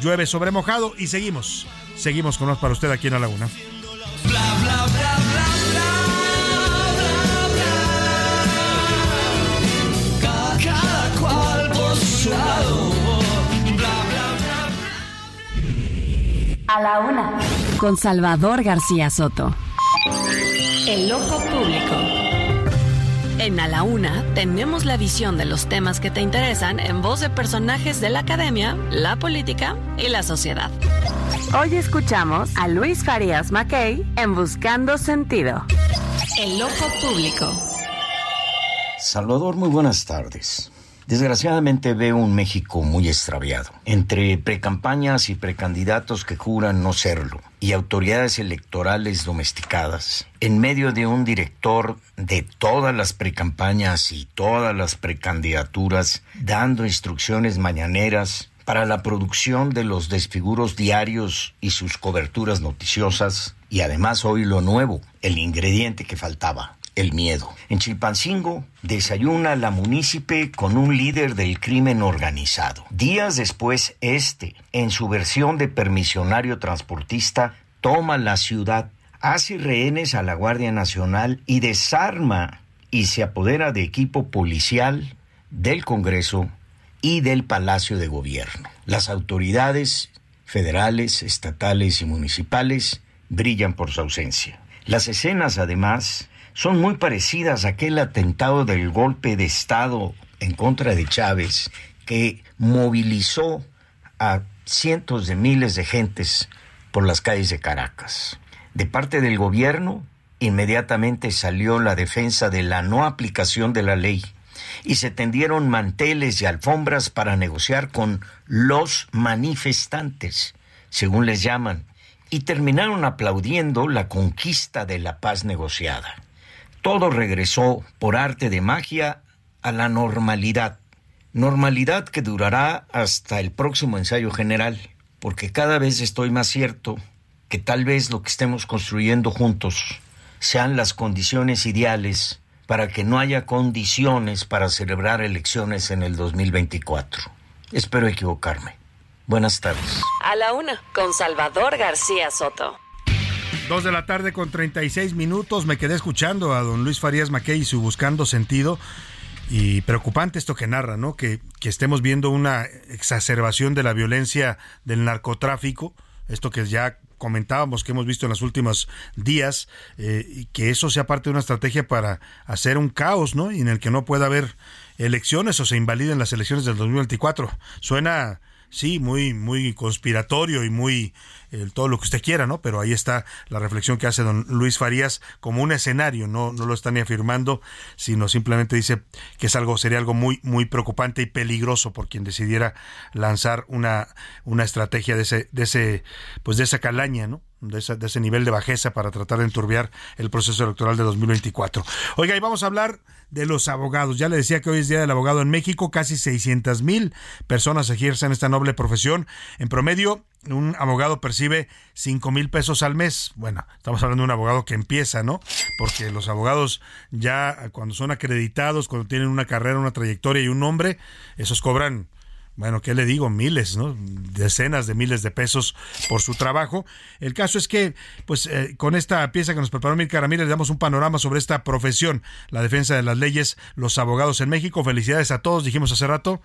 Llueve sobre mojado y seguimos. Seguimos con más para usted aquí en La Laguna. A la Una con Salvador García Soto. El ojo público. En A la Una tenemos la visión de los temas que te interesan en voz de personajes de la academia, la política y la sociedad. Hoy escuchamos a Luis Farías Mackey en Buscando Sentido. El ojo público. Salvador, muy buenas tardes. Desgraciadamente veo un México muy extraviado, entre precampañas y precandidatos que juran no serlo, y autoridades electorales domesticadas, en medio de un director de todas las precampañas y todas las precandidaturas dando instrucciones mañaneras para la producción de los desfiguros diarios y sus coberturas noticiosas, y además hoy lo nuevo, el ingrediente que faltaba, el miedo. En Chilpancingo desayuna la munícipe con un líder del crimen organizado. Días después, este, en su versión de permisionario transportista, toma la ciudad, hace rehenes a la Guardia Nacional y desarma y se apodera de equipo policial del Congreso y del Palacio de Gobierno. Las autoridades federales, estatales y municipales brillan por su ausencia. Las escenas, además, son muy parecidas a aquel atentado del golpe de Estado en contra de Chávez que movilizó a cientos de miles de gentes por las calles de Caracas. De parte del gobierno, inmediatamente salió la defensa de la no aplicación de la ley y se tendieron manteles y alfombras para negociar con los manifestantes, según les llaman, y terminaron aplaudiendo la conquista de la paz negociada. Todo regresó por arte de magia a la normalidad, normalidad que durará hasta el próximo ensayo general, porque cada vez estoy más cierto que tal vez lo que estemos construyendo juntos sean las condiciones ideales para que no haya condiciones para celebrar elecciones en el 2024. Espero equivocarme. Buenas tardes. A la una, con Salvador García Soto. Dos de la tarde con 36 minutos. Me quedé escuchando a don Luis Farías Mackey y su Buscando Sentido. Y preocupante esto que narra, ¿no? Que, que estemos viendo una exacerbación de la violencia del narcotráfico. Esto que ya comentábamos que hemos visto en los últimos días, eh, y que eso sea parte de una estrategia para hacer un caos, ¿no? Y en el que no pueda haber elecciones o se invaliden las elecciones del 2024. Suena sí, muy, muy conspiratorio y muy todo lo que usted quiera, ¿no? Pero ahí está la reflexión que hace don Luis Farías como un escenario, no, no lo está ni afirmando, sino simplemente dice que es algo, sería algo muy, muy preocupante y peligroso por quien decidiera lanzar una, una estrategia de ese, de ese, pues de esa calaña, ¿no? De ese, de ese nivel de bajeza para tratar de enturbiar el proceso electoral de 2024. Oiga, y vamos a hablar de los abogados. Ya le decía que hoy es Día del Abogado en México, casi 600 mil personas ejercen esta noble profesión. En promedio, un abogado percibe 5 mil pesos al mes. Bueno, estamos hablando de un abogado que empieza, ¿no? Porque los abogados ya cuando son acreditados, cuando tienen una carrera, una trayectoria y un nombre, esos cobran bueno, ¿qué le digo? Miles, ¿no? Decenas de miles de pesos por su trabajo. El caso es que, pues, eh, con esta pieza que nos preparó Mirka Ramírez, le damos un panorama sobre esta profesión, la defensa de las leyes, los abogados en México. Felicidades a todos, dijimos hace rato.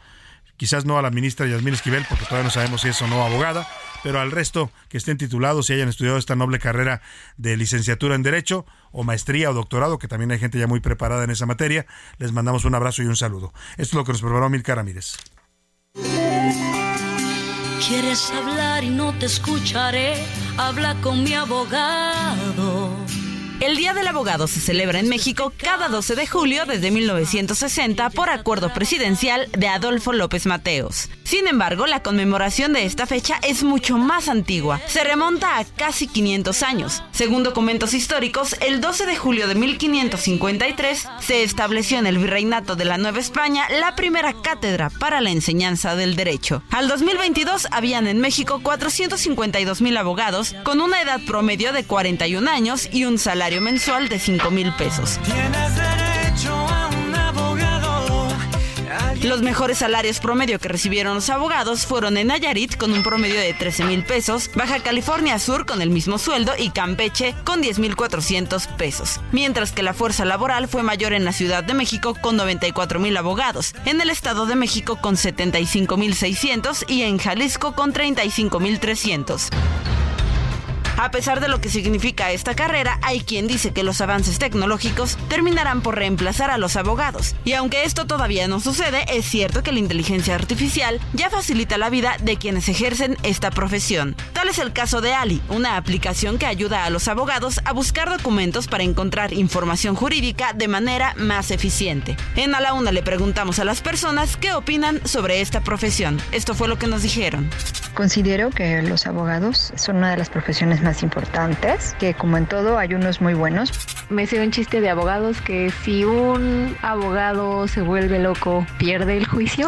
Quizás no a la ministra Yasmín Esquivel, porque todavía no sabemos si es o no abogada, pero al resto que estén titulados y hayan estudiado esta noble carrera de licenciatura en Derecho, o maestría o doctorado, que también hay gente ya muy preparada en esa materia, les mandamos un abrazo y un saludo. Esto es lo que nos preparó Mirka Ramírez. ¿Quieres hablar y no te escucharé? Habla con mi abogado. El Día del Abogado se celebra en México cada 12 de julio desde 1960 por acuerdo presidencial de Adolfo López Mateos. Sin embargo, la conmemoración de esta fecha es mucho más antigua. Se remonta a casi 500 años. Según documentos históricos, el 12 de julio de 1553 se estableció en el Virreinato de la Nueva España la primera cátedra para la enseñanza del derecho. Al 2022 habían en México 452 mil abogados con una edad promedio de 41 años y un salario mensual de 5 mil pesos. Los mejores salarios promedio que recibieron los abogados fueron en Nayarit con un promedio de 13 mil pesos, Baja California Sur con el mismo sueldo y Campeche con 10 mil 400 pesos. Mientras que la fuerza laboral fue mayor en la Ciudad de México con 94 mil abogados, en el Estado de México con 75 mil 600 y en Jalisco con 35 mil 300. A pesar de lo que significa esta carrera, hay quien dice que los avances tecnológicos terminarán por reemplazar a los abogados. Y aunque esto todavía no sucede, es cierto que la inteligencia artificial ya facilita la vida de quienes ejercen esta profesión. Tal es el caso de Ali, una aplicación que ayuda a los abogados a buscar documentos para encontrar información jurídica de manera más eficiente. En A la Una le preguntamos a las personas qué opinan sobre esta profesión. Esto fue lo que nos dijeron. Considero que los abogados son una de las profesiones importantes, que como en todo hay unos muy buenos. Me sé un chiste de abogados que si un abogado se vuelve loco, pierde el juicio.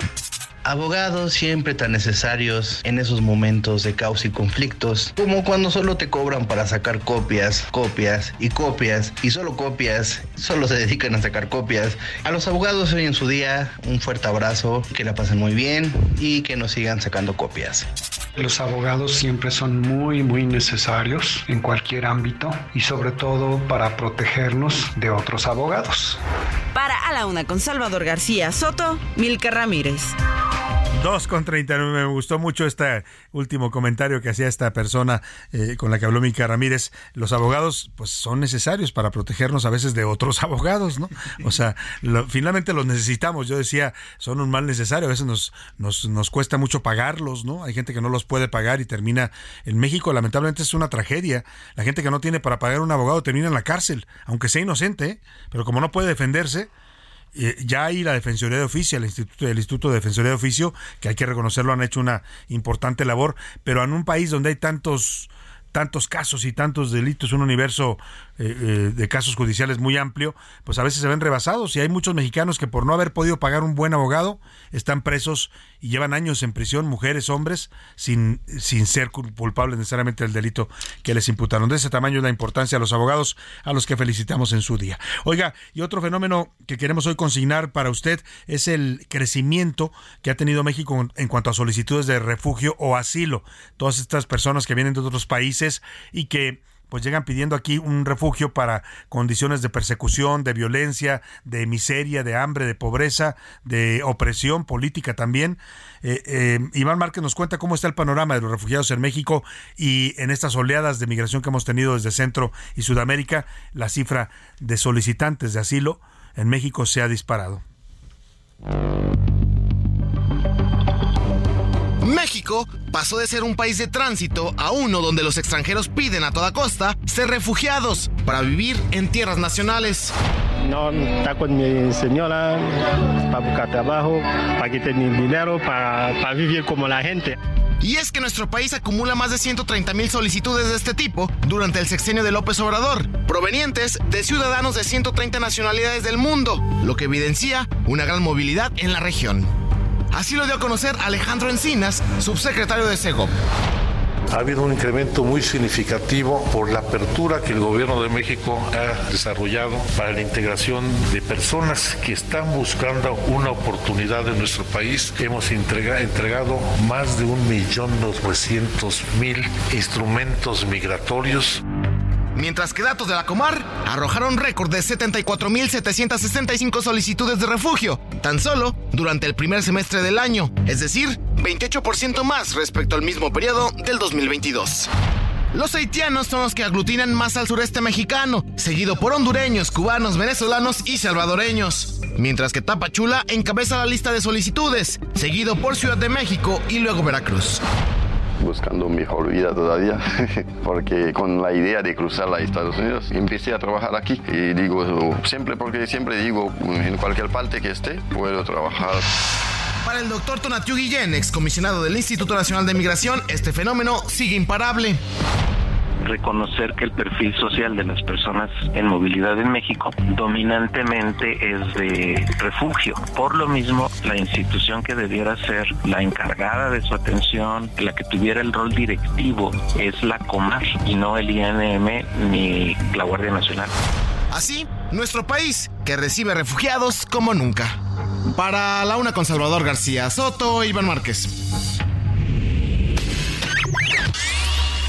Abogados siempre tan necesarios en esos momentos de caos y conflictos, como cuando solo te cobran para sacar copias, copias y copias, y solo copias, solo se dedican a sacar copias. A los abogados hoy en su día, un fuerte abrazo, que la pasen muy bien y que nos sigan sacando copias. Los abogados siempre son muy, muy necesarios en cualquier ámbito y sobre todo para protegernos de otros abogados. Para A la Una con Salvador García Soto, Milka Ramírez. 2 con 39. Me gustó mucho este último comentario que hacía esta persona eh, con la que habló Mica Ramírez. Los abogados, pues, son necesarios para protegernos a veces de otros abogados, ¿no? O sea, finalmente los necesitamos. Yo decía, son un mal necesario. A veces nos, nos, nos cuesta mucho pagarlos, ¿no? Hay gente que no los puede pagar y termina en México. Lamentablemente es una tragedia. La gente que no tiene para pagar un abogado termina en la cárcel, aunque sea inocente, ¿eh? pero como no puede defenderse, ya hay la Defensoría de Oficio, el Instituto, el Instituto de Defensoría de Oficio, que hay que reconocerlo, han hecho una importante labor, pero en un país donde hay tantos tantos casos y tantos delitos, un universo eh, eh, de casos judiciales muy amplio, pues a veces se ven rebasados y hay muchos mexicanos que por no haber podido pagar un buen abogado están presos y llevan años en prisión, mujeres, hombres, sin, sin ser culpables necesariamente del delito que les imputaron. De ese tamaño es la importancia de los abogados a los que felicitamos en su día. Oiga, y otro fenómeno que queremos hoy consignar para usted es el crecimiento que ha tenido México en cuanto a solicitudes de refugio o asilo. Todas estas personas que vienen de otros países y que pues llegan pidiendo aquí un refugio para condiciones de persecución, de violencia, de miseria, de hambre, de pobreza, de opresión política también. Eh, eh, Iván Márquez nos cuenta cómo está el panorama de los refugiados en México y en estas oleadas de migración que hemos tenido desde Centro y Sudamérica, la cifra de solicitantes de asilo en México se ha disparado. México pasó de ser un país de tránsito a uno donde los extranjeros piden a toda costa ser refugiados para vivir en tierras nacionales. No, está con mi señora para buscar trabajo, para que tenga dinero, para, para vivir como la gente. Y es que nuestro país acumula más de 130 mil solicitudes de este tipo durante el sexenio de López Obrador, provenientes de ciudadanos de 130 nacionalidades del mundo, lo que evidencia una gran movilidad en la región. Así lo dio a conocer Alejandro Encinas, subsecretario de SEGOP. Ha habido un incremento muy significativo por la apertura que el gobierno de México ha desarrollado para la integración de personas que están buscando una oportunidad en nuestro país. Hemos entregado más de un millón doscientos mil instrumentos migratorios mientras que datos de la Comar arrojaron récord de 74.765 solicitudes de refugio, tan solo durante el primer semestre del año, es decir, 28% más respecto al mismo periodo del 2022. Los haitianos son los que aglutinan más al sureste mexicano, seguido por hondureños, cubanos, venezolanos y salvadoreños. Mientras que Tapachula encabeza la lista de solicitudes, seguido por Ciudad de México y luego Veracruz buscando mejor vida todavía, porque con la idea de cruzar a Estados Unidos empecé a trabajar aquí y digo siempre porque siempre digo en cualquier parte que esté puedo trabajar. Para el doctor Tonatiu Guillén, excomisionado del Instituto Nacional de Migración, este fenómeno sigue imparable reconocer que el perfil social de las personas en movilidad en México dominantemente es de refugio. Por lo mismo, la institución que debiera ser la encargada de su atención, la que tuviera el rol directivo, es la Comar y no el INM ni la Guardia Nacional. Así, nuestro país, que recibe refugiados como nunca. Para la una con Salvador García Soto, Iván Márquez.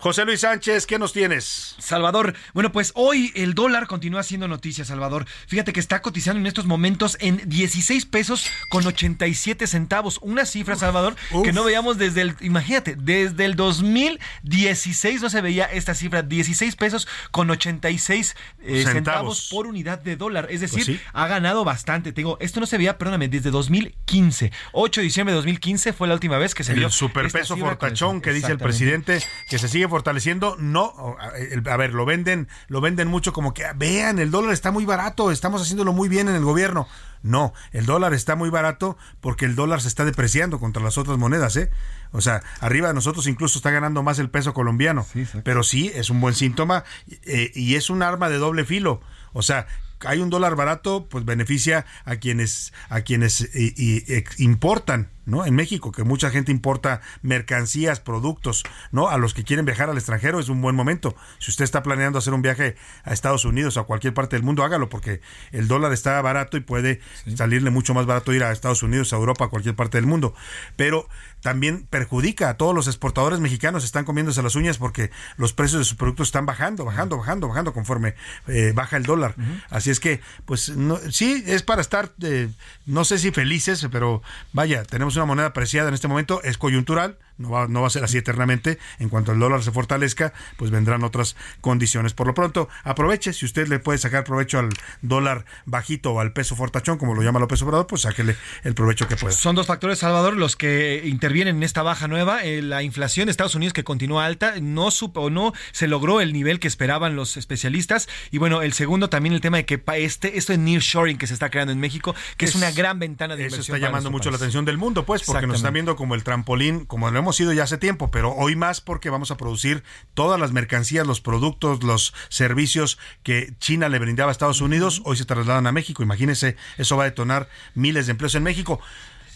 José Luis Sánchez, ¿qué nos tienes? Salvador, bueno, pues hoy el dólar continúa siendo noticia, Salvador. Fíjate que está cotizando en estos momentos en 16 pesos con 87 centavos. Una cifra, Salvador, que no veíamos desde el, imagínate, desde el 2016 no se veía esta cifra, 16 pesos con 86 eh, centavos. por unidad de dólar. Es decir, Pues ha ganado bastante. Tengo, esto no se veía, perdóname, desde 2015. 8 de diciembre de 2015 fue la última vez que se vio. El superpeso fortachón el- que dice el presidente que se sigue fortaleciendo, no, a ver, lo venden, lo venden mucho como que vean, el dólar está muy barato, estamos haciéndolo muy bien en el gobierno. No, el dólar está muy barato porque el dólar se está depreciando contra las otras monedas, ¿eh? O sea, arriba de nosotros incluso está ganando más el peso colombiano. pero sí, es un buen síntoma eh, y es un arma de doble filo. O sea, hay un dólar barato, pues beneficia a quienes a quienes y- importan, ¿no? En México, que mucha gente importa mercancías, productos, ¿no? A los que quieren viajar al extranjero es un buen momento. Si usted está planeando hacer un viaje a Estados Unidos o a cualquier parte del mundo, hágalo porque el dólar está barato y puede salirle mucho más barato ir a Estados Unidos, a Europa, a cualquier parte del mundo. Pero también perjudica a todos los exportadores mexicanos, están comiéndose las uñas porque los precios de sus productos están bajando, bajando, bajando, bajando conforme eh, baja el dólar. Así es que, pues no, sí, es para estar, eh, no sé si felices, pero vaya, tenemos una moneda apreciada en este momento, es coyuntural, no va, no va a ser así eternamente. En cuanto el dólar se fortalezca, pues vendrán otras condiciones. Por lo pronto, aproveche, si usted le puede sacar provecho al dólar bajito o al peso fortachón, como lo llama López Obrador, pues sáquele el provecho que pueda. Son dos factores, Salvador, los que intervienen en esta baja nueva. Eh, la inflación de Estados Unidos que continúa alta, no supo, no se logró el nivel que esperaban los especialistas. Y bueno, el segundo también el tema de que este, esto de nearshoring que se está creando en México, que es, Es- una gran ventana de Eso inversión. está para llamando mucho la atención del mundo, pues, porque nos están viendo como el trampolín, como lo hemos sido ya hace tiempo, pero hoy más porque vamos a producir todas las mercancías, los productos, los servicios que China le brindaba a Estados Unidos, hoy se trasladan a México. Imagínense, eso va a detonar miles de empleos en México.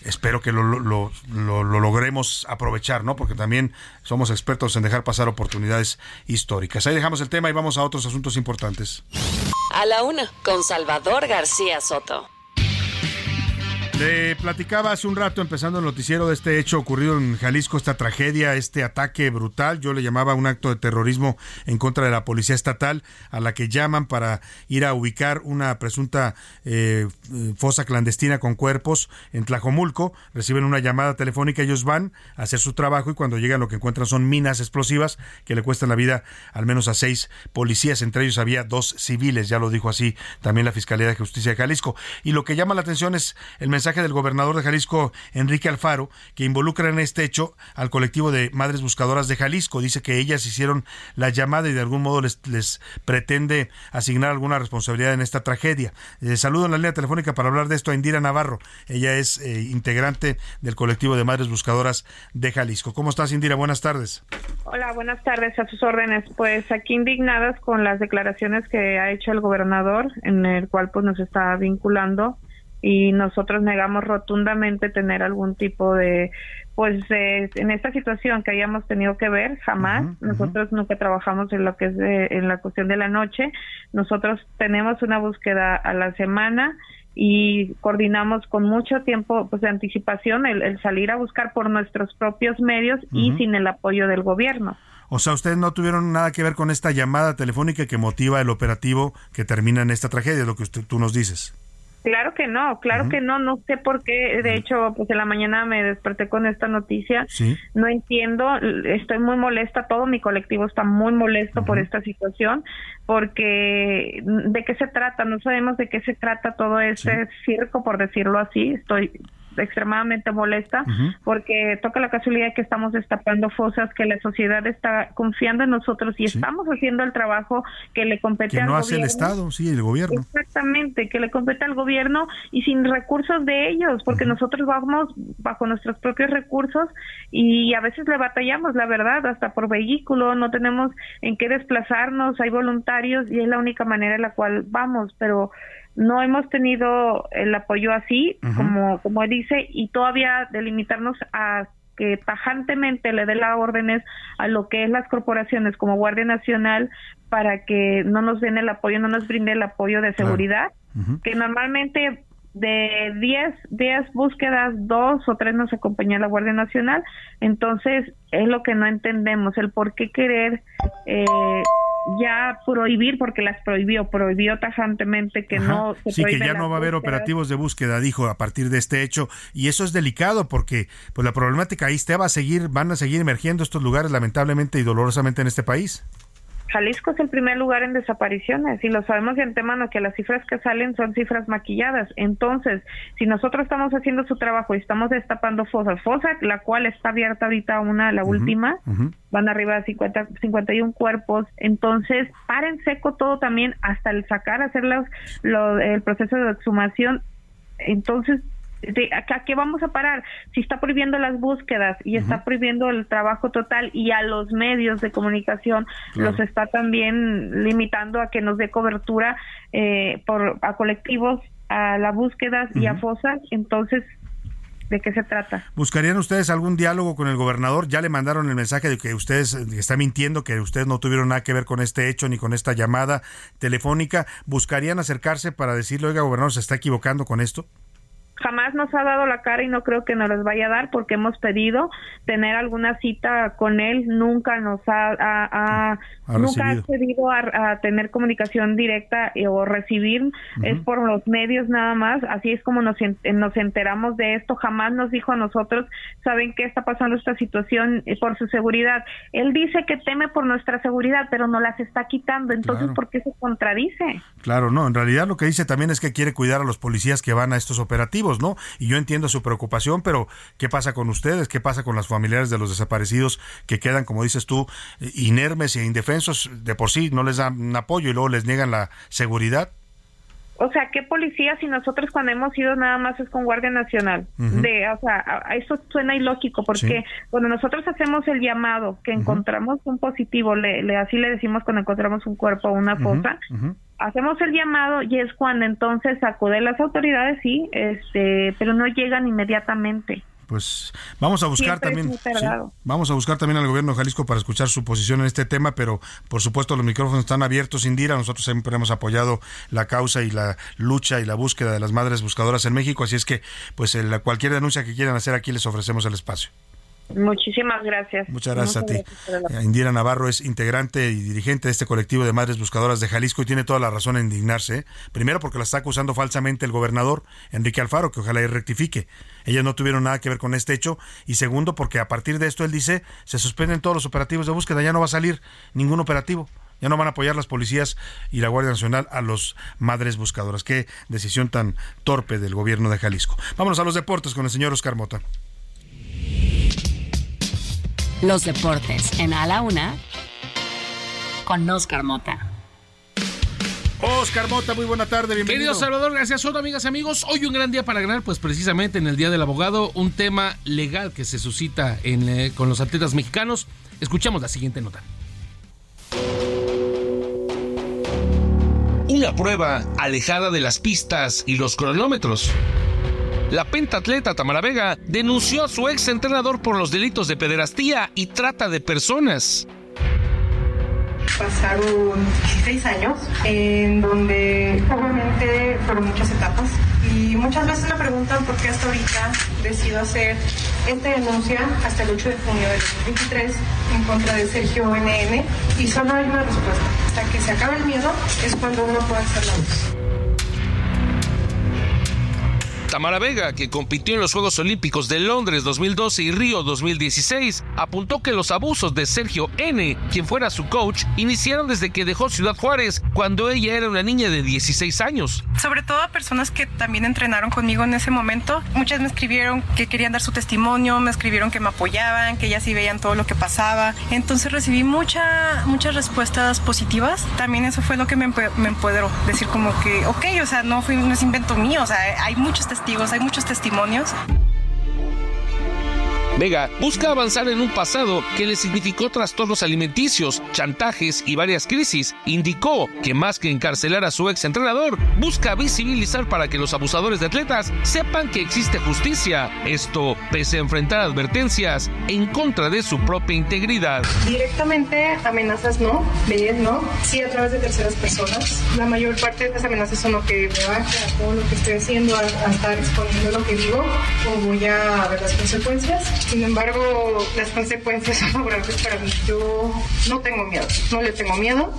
Espero que lo, lo- lo- lo- lo logremos aprovechar, ¿no? Porque también somos expertos en dejar pasar oportunidades históricas. Ahí dejamos el tema y vamos a otros asuntos importantes. A la una, con Salvador García Soto. Le platicaba hace un rato, empezando el noticiero, de este hecho ocurrido en Jalisco, esta tragedia, este ataque brutal. Yo le llamaba un acto de terrorismo en contra de la policía estatal, a la que llaman para ir a ubicar una presunta eh, eh, fosa clandestina con cuerpos en Tlajomulco. Reciben una llamada telefónica, ellos van a hacer su trabajo y cuando llegan lo que encuentran son minas explosivas que le cuestan la vida al menos a seis policías. Entre ellos había dos civiles, ya lo dijo así también la Fiscalía de Justicia de Jalisco. Y lo que llama la atención es el mensaje del gobernador de Jalisco, Enrique Alfaro, que involucra en este hecho al colectivo de Madres Buscadoras de Jalisco. Dice que ellas hicieron la llamada y de algún modo les, les pretende asignar alguna responsabilidad en esta tragedia. Eh, saludo en la línea telefónica para hablar de esto a Indira Navarro. Ella es eh, integrante del colectivo de Madres Buscadoras de Jalisco. ¿Cómo estás, Indira? Buenas tardes. Hola, buenas tardes, a sus órdenes. Pues aquí indignadas con las declaraciones que ha hecho el gobernador, en el cual pues nos está vinculando y nosotros negamos rotundamente tener algún tipo de, pues de- en esta situación que hayamos tenido que ver, jamás. Nosotros nunca trabajamos en lo que es de- en la cuestión de la noche. Nosotros tenemos una búsqueda a la semana y coordinamos con mucho tiempo pues de anticipación el, el salir a buscar por nuestros propios medios y sin el apoyo del gobierno. O sea, ustedes no tuvieron nada que ver con esta llamada telefónica que motiva el operativo que termina en esta tragedia, lo que usted, tú nos dices. Claro que no, claro que no, no sé por qué, de hecho, pues en la mañana me desperté con esta noticia, Sí. no entiendo, estoy muy molesta, todo mi colectivo está muy molesto por esta situación, porque ¿de qué se trata? No sabemos de qué se trata todo este circo, por decirlo así, estoy extremadamente molesta porque toca la casualidad que estamos destapando fosas que la sociedad está confiando en nosotros y estamos haciendo el trabajo que le compete Que al no hace el. Estado, sí, el gobierno. Exactamente, que le compete al gobierno y sin recursos de ellos, porque nosotros vamos bajo nuestros propios recursos y a veces le batallamos, la verdad, hasta por vehículo, no tenemos en qué desplazarnos, hay voluntarios y es la única manera en la cual vamos, pero no hemos tenido el apoyo así, Ujú. como, como dice, y todavía delimitarnos a que tajantemente le dé las órdenes a lo que es las corporaciones como Guardia Nacional para que no nos den el apoyo, no nos brinde el apoyo de seguridad, que normalmente de 10, 10 búsquedas, dos o tres nos acompañó la Guardia Nacional. Entonces, es lo que no entendemos, el por qué querer eh, ya prohibir, porque las prohibió, prohibió tajantemente que no se Sí, que ya no va a haber operativos de búsqueda, dijo, a partir de este hecho. Y eso es delicado porque pues la problemática ahí está, va a seguir, van a seguir emergiendo estos lugares lamentablemente y dolorosamente en este país. Jalisco es el primer lugar en desapariciones y lo sabemos de antemano que las cifras que salen son cifras maquilladas. Entonces, si nosotros estamos haciendo su trabajo y estamos destapando fosas, fosa la cual está abierta ahorita una, la última, van arriba de 50, 51 cuerpos, entonces paren seco todo también hasta el sacar, hacer los, el proceso de exhumación. Entonces, ¿a qué vamos a parar? Si está prohibiendo las búsquedas y está prohibiendo el trabajo total y a los medios de comunicación los está también limitando a que nos dé cobertura eh, por a colectivos, a las búsquedas y a fosas, entonces ¿De qué se trata? ¿Buscarían ustedes algún diálogo con el gobernador? Ya le mandaron el mensaje de que ustedes está mintiendo, que ustedes no tuvieron nada que ver con este hecho ni con esta llamada telefónica. ¿Buscarían acercarse para decirle, oiga, gobernador, se está equivocando con esto? Jamás nos ha dado la cara y no creo que nos los vaya a dar porque hemos pedido tener alguna cita con él, nunca nos ha, nunca ha pedido a, tener comunicación directa o recibir, es por los medios nada más, así es como nos, nos enteramos de esto, jamás nos dijo a nosotros, saben qué está pasando esta situación eh, por su seguridad. Él dice que teme por nuestra seguridad, pero no las está quitando, entonces ¿por qué se contradice? Claro, no, en realidad lo que dice también es que quiere cuidar a los policías que van a estos operativos ¿no? Y yo entiendo su preocupación, pero ¿qué pasa con ustedes? ¿Qué pasa con las familiares de los desaparecidos que quedan, como dices tú, inermes e indefensos? De por sí no les dan apoyo y luego les niegan la seguridad. O sea, ¿qué policía si nosotros cuando hemos ido nada más es con Guardia Nacional? de, o sea, eso suena ilógico porque cuando nosotros hacemos el llamado que encontramos un positivo, le, así le decimos cuando encontramos un cuerpo o una fosa, hacemos el llamado y es cuando entonces acuden las autoridades, sí, este, pero no llegan inmediatamente. Pues vamos a buscar también vamos a buscar también al gobierno de Jalisco para escuchar su posición en este tema, pero por supuesto los micrófonos están abiertos, Indira, nosotros siempre hemos apoyado la causa y la lucha y la búsqueda de las madres buscadoras en México, así es que pues cualquier denuncia que quieran hacer aquí les ofrecemos el espacio. Muchísimas gracias. Muchas gracias a ti. Indira Navarro es integrante y dirigente de este colectivo de madres buscadoras de Jalisco y tiene toda la razón en indignarse. ¿eh? Primero porque la está acusando falsamente el gobernador Enrique Alfaro, que ojalá y rectifique. Ellas no tuvieron nada que ver con este hecho. Y segundo porque a partir de esto él dice se suspenden todos los operativos de búsqueda, ya no va a salir ningún operativo. Ya no van a apoyar las policías y la Guardia Nacional a los madres buscadoras. Qué decisión tan torpe del gobierno de Jalisco. Vámonos a los deportes con el señor Oscar Mota. Los deportes en A la Una con Oscar Mota. Oscar Mota, muy buena tarde, bienvenido. Querido Salvador, gracias a amigos, amigos. Hoy un gran día para ganar, pues precisamente en el Día del Abogado, un tema legal que se suscita en, eh, con los atletas mexicanos. Escuchamos la siguiente nota. Una prueba alejada de las pistas y los cronómetros la pentatleta Tamara Vega denunció a su ex entrenador por los delitos de pederastía y trata de personas. Pasaron 16 años en donde obviamente fueron muchas etapas y muchas veces me preguntan por qué hasta ahorita decido hacer esta denuncia hasta el 8 de junio del 2023 en contra de Sergio NN y solo hay una respuesta. Hasta que se acabe el miedo es cuando uno puede hacer la luz. Tamara Vega, que compitió en los Juegos Olímpicos de Londres 2012 y Río 2016, apuntó que los abusos de Sergio N., quien fuera su coach, iniciaron desde que dejó Ciudad Juárez, cuando ella era una niña de 16 años. Sobre todo a personas que también entrenaron conmigo en ese momento. Muchas me escribieron que querían dar su testimonio, me escribieron que me apoyaban, que ya sí veían todo lo que pasaba. Entonces recibí mucha, muchas respuestas positivas. También eso fue lo que me, empoderó. Decir como que, ok, o sea, no, fue, no es invento mío, o sea, hay muchos testimonios hay muchos testimonios Vega busca avanzar en un pasado que le significó trastornos alimenticios, chantajes y varias crisis. Indicó que más que encarcelar a su ex entrenador, busca visibilizar para que los abusadores de atletas sepan que existe justicia. Esto pese a enfrentar advertencias en contra de su propia integridad. Directamente amenazas no, él no, sí a través de terceras personas. La mayor parte de las amenazas son lo que me baja a todo lo que estoy haciendo, a, a estar exponiendo lo que digo, o voy a ver las consecuencias. Sin embargo, las consecuencias son favorables para mí. Yo no tengo miedo, no le tengo miedo.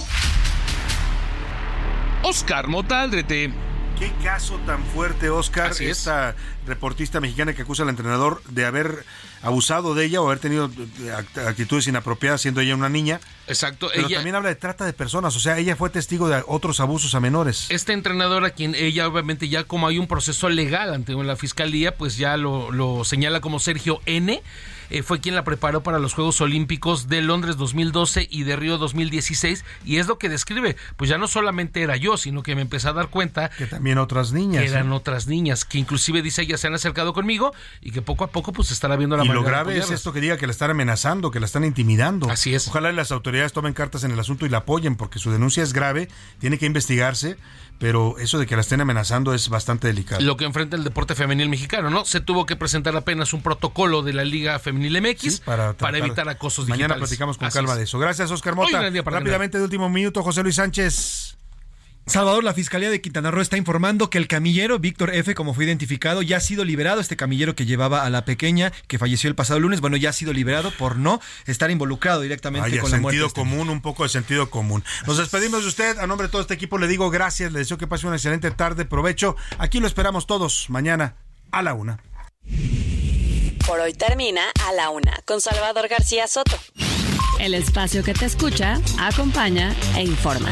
Oscar Motaldrete. Qué caso tan fuerte, Oscar. Así es. Esta reportista mexicana que acusa al entrenador de haber abusado de ella o haber tenido eh, act- actitudes inapropiadas siendo ella una niña. Exacto. Pero ella, también habla de trata de personas. O sea, ella fue testigo de otros abusos a menores. Este entrenador a quien ella obviamente ya como hay un proceso legal ante la fiscalía, pues ya lo, lo señala como Sergio N. eh, fue quien la preparó para los Juegos Olímpicos de Londres 2012 y de Río 2016 y es lo que describe, pues ya no solamente era yo, sino que me empecé a dar cuenta Que también otras niñas. que eran ¿eh? otras niñas, que inclusive dice ella se han acercado conmigo y que poco a poco pues estará viendo la Y lo grave es esto que diga que la están amenazando, que la están intimidando. Así es. Ojalá las autoridades tomen cartas en el asunto y la apoyen, porque su denuncia es grave, tiene que investigarse, pero eso de que la estén amenazando es bastante delicado. lo que enfrenta el deporte femenil mexicano, ¿no? Se tuvo que presentar apenas un protocolo de la Liga Femenil MX Sí, para, para, evitar acosos Mañana digitales. platicamos con Así calma es. de eso. Gracias, Oscar Mota. Rápidamente, de último minuto, José Luis Sánchez. Salvador, la Fiscalía de Quintana Roo está informando que el camillero Víctor F., como fue identificado, ya ha sido liberado. Este camillero que llevaba a la pequeña que falleció el pasado lunes, bueno, ya ha sido liberado por no estar involucrado directamente Vaya, con la muerte. sentido este común, un poco de sentido común. Nos despedimos de usted. A nombre de todo este equipo le digo gracias. Le deseo que pase una excelente tarde. Provecho. Aquí lo esperamos todos mañana a la una. Por hoy termina a la una con Salvador García Soto. El espacio que te escucha, acompaña e informa.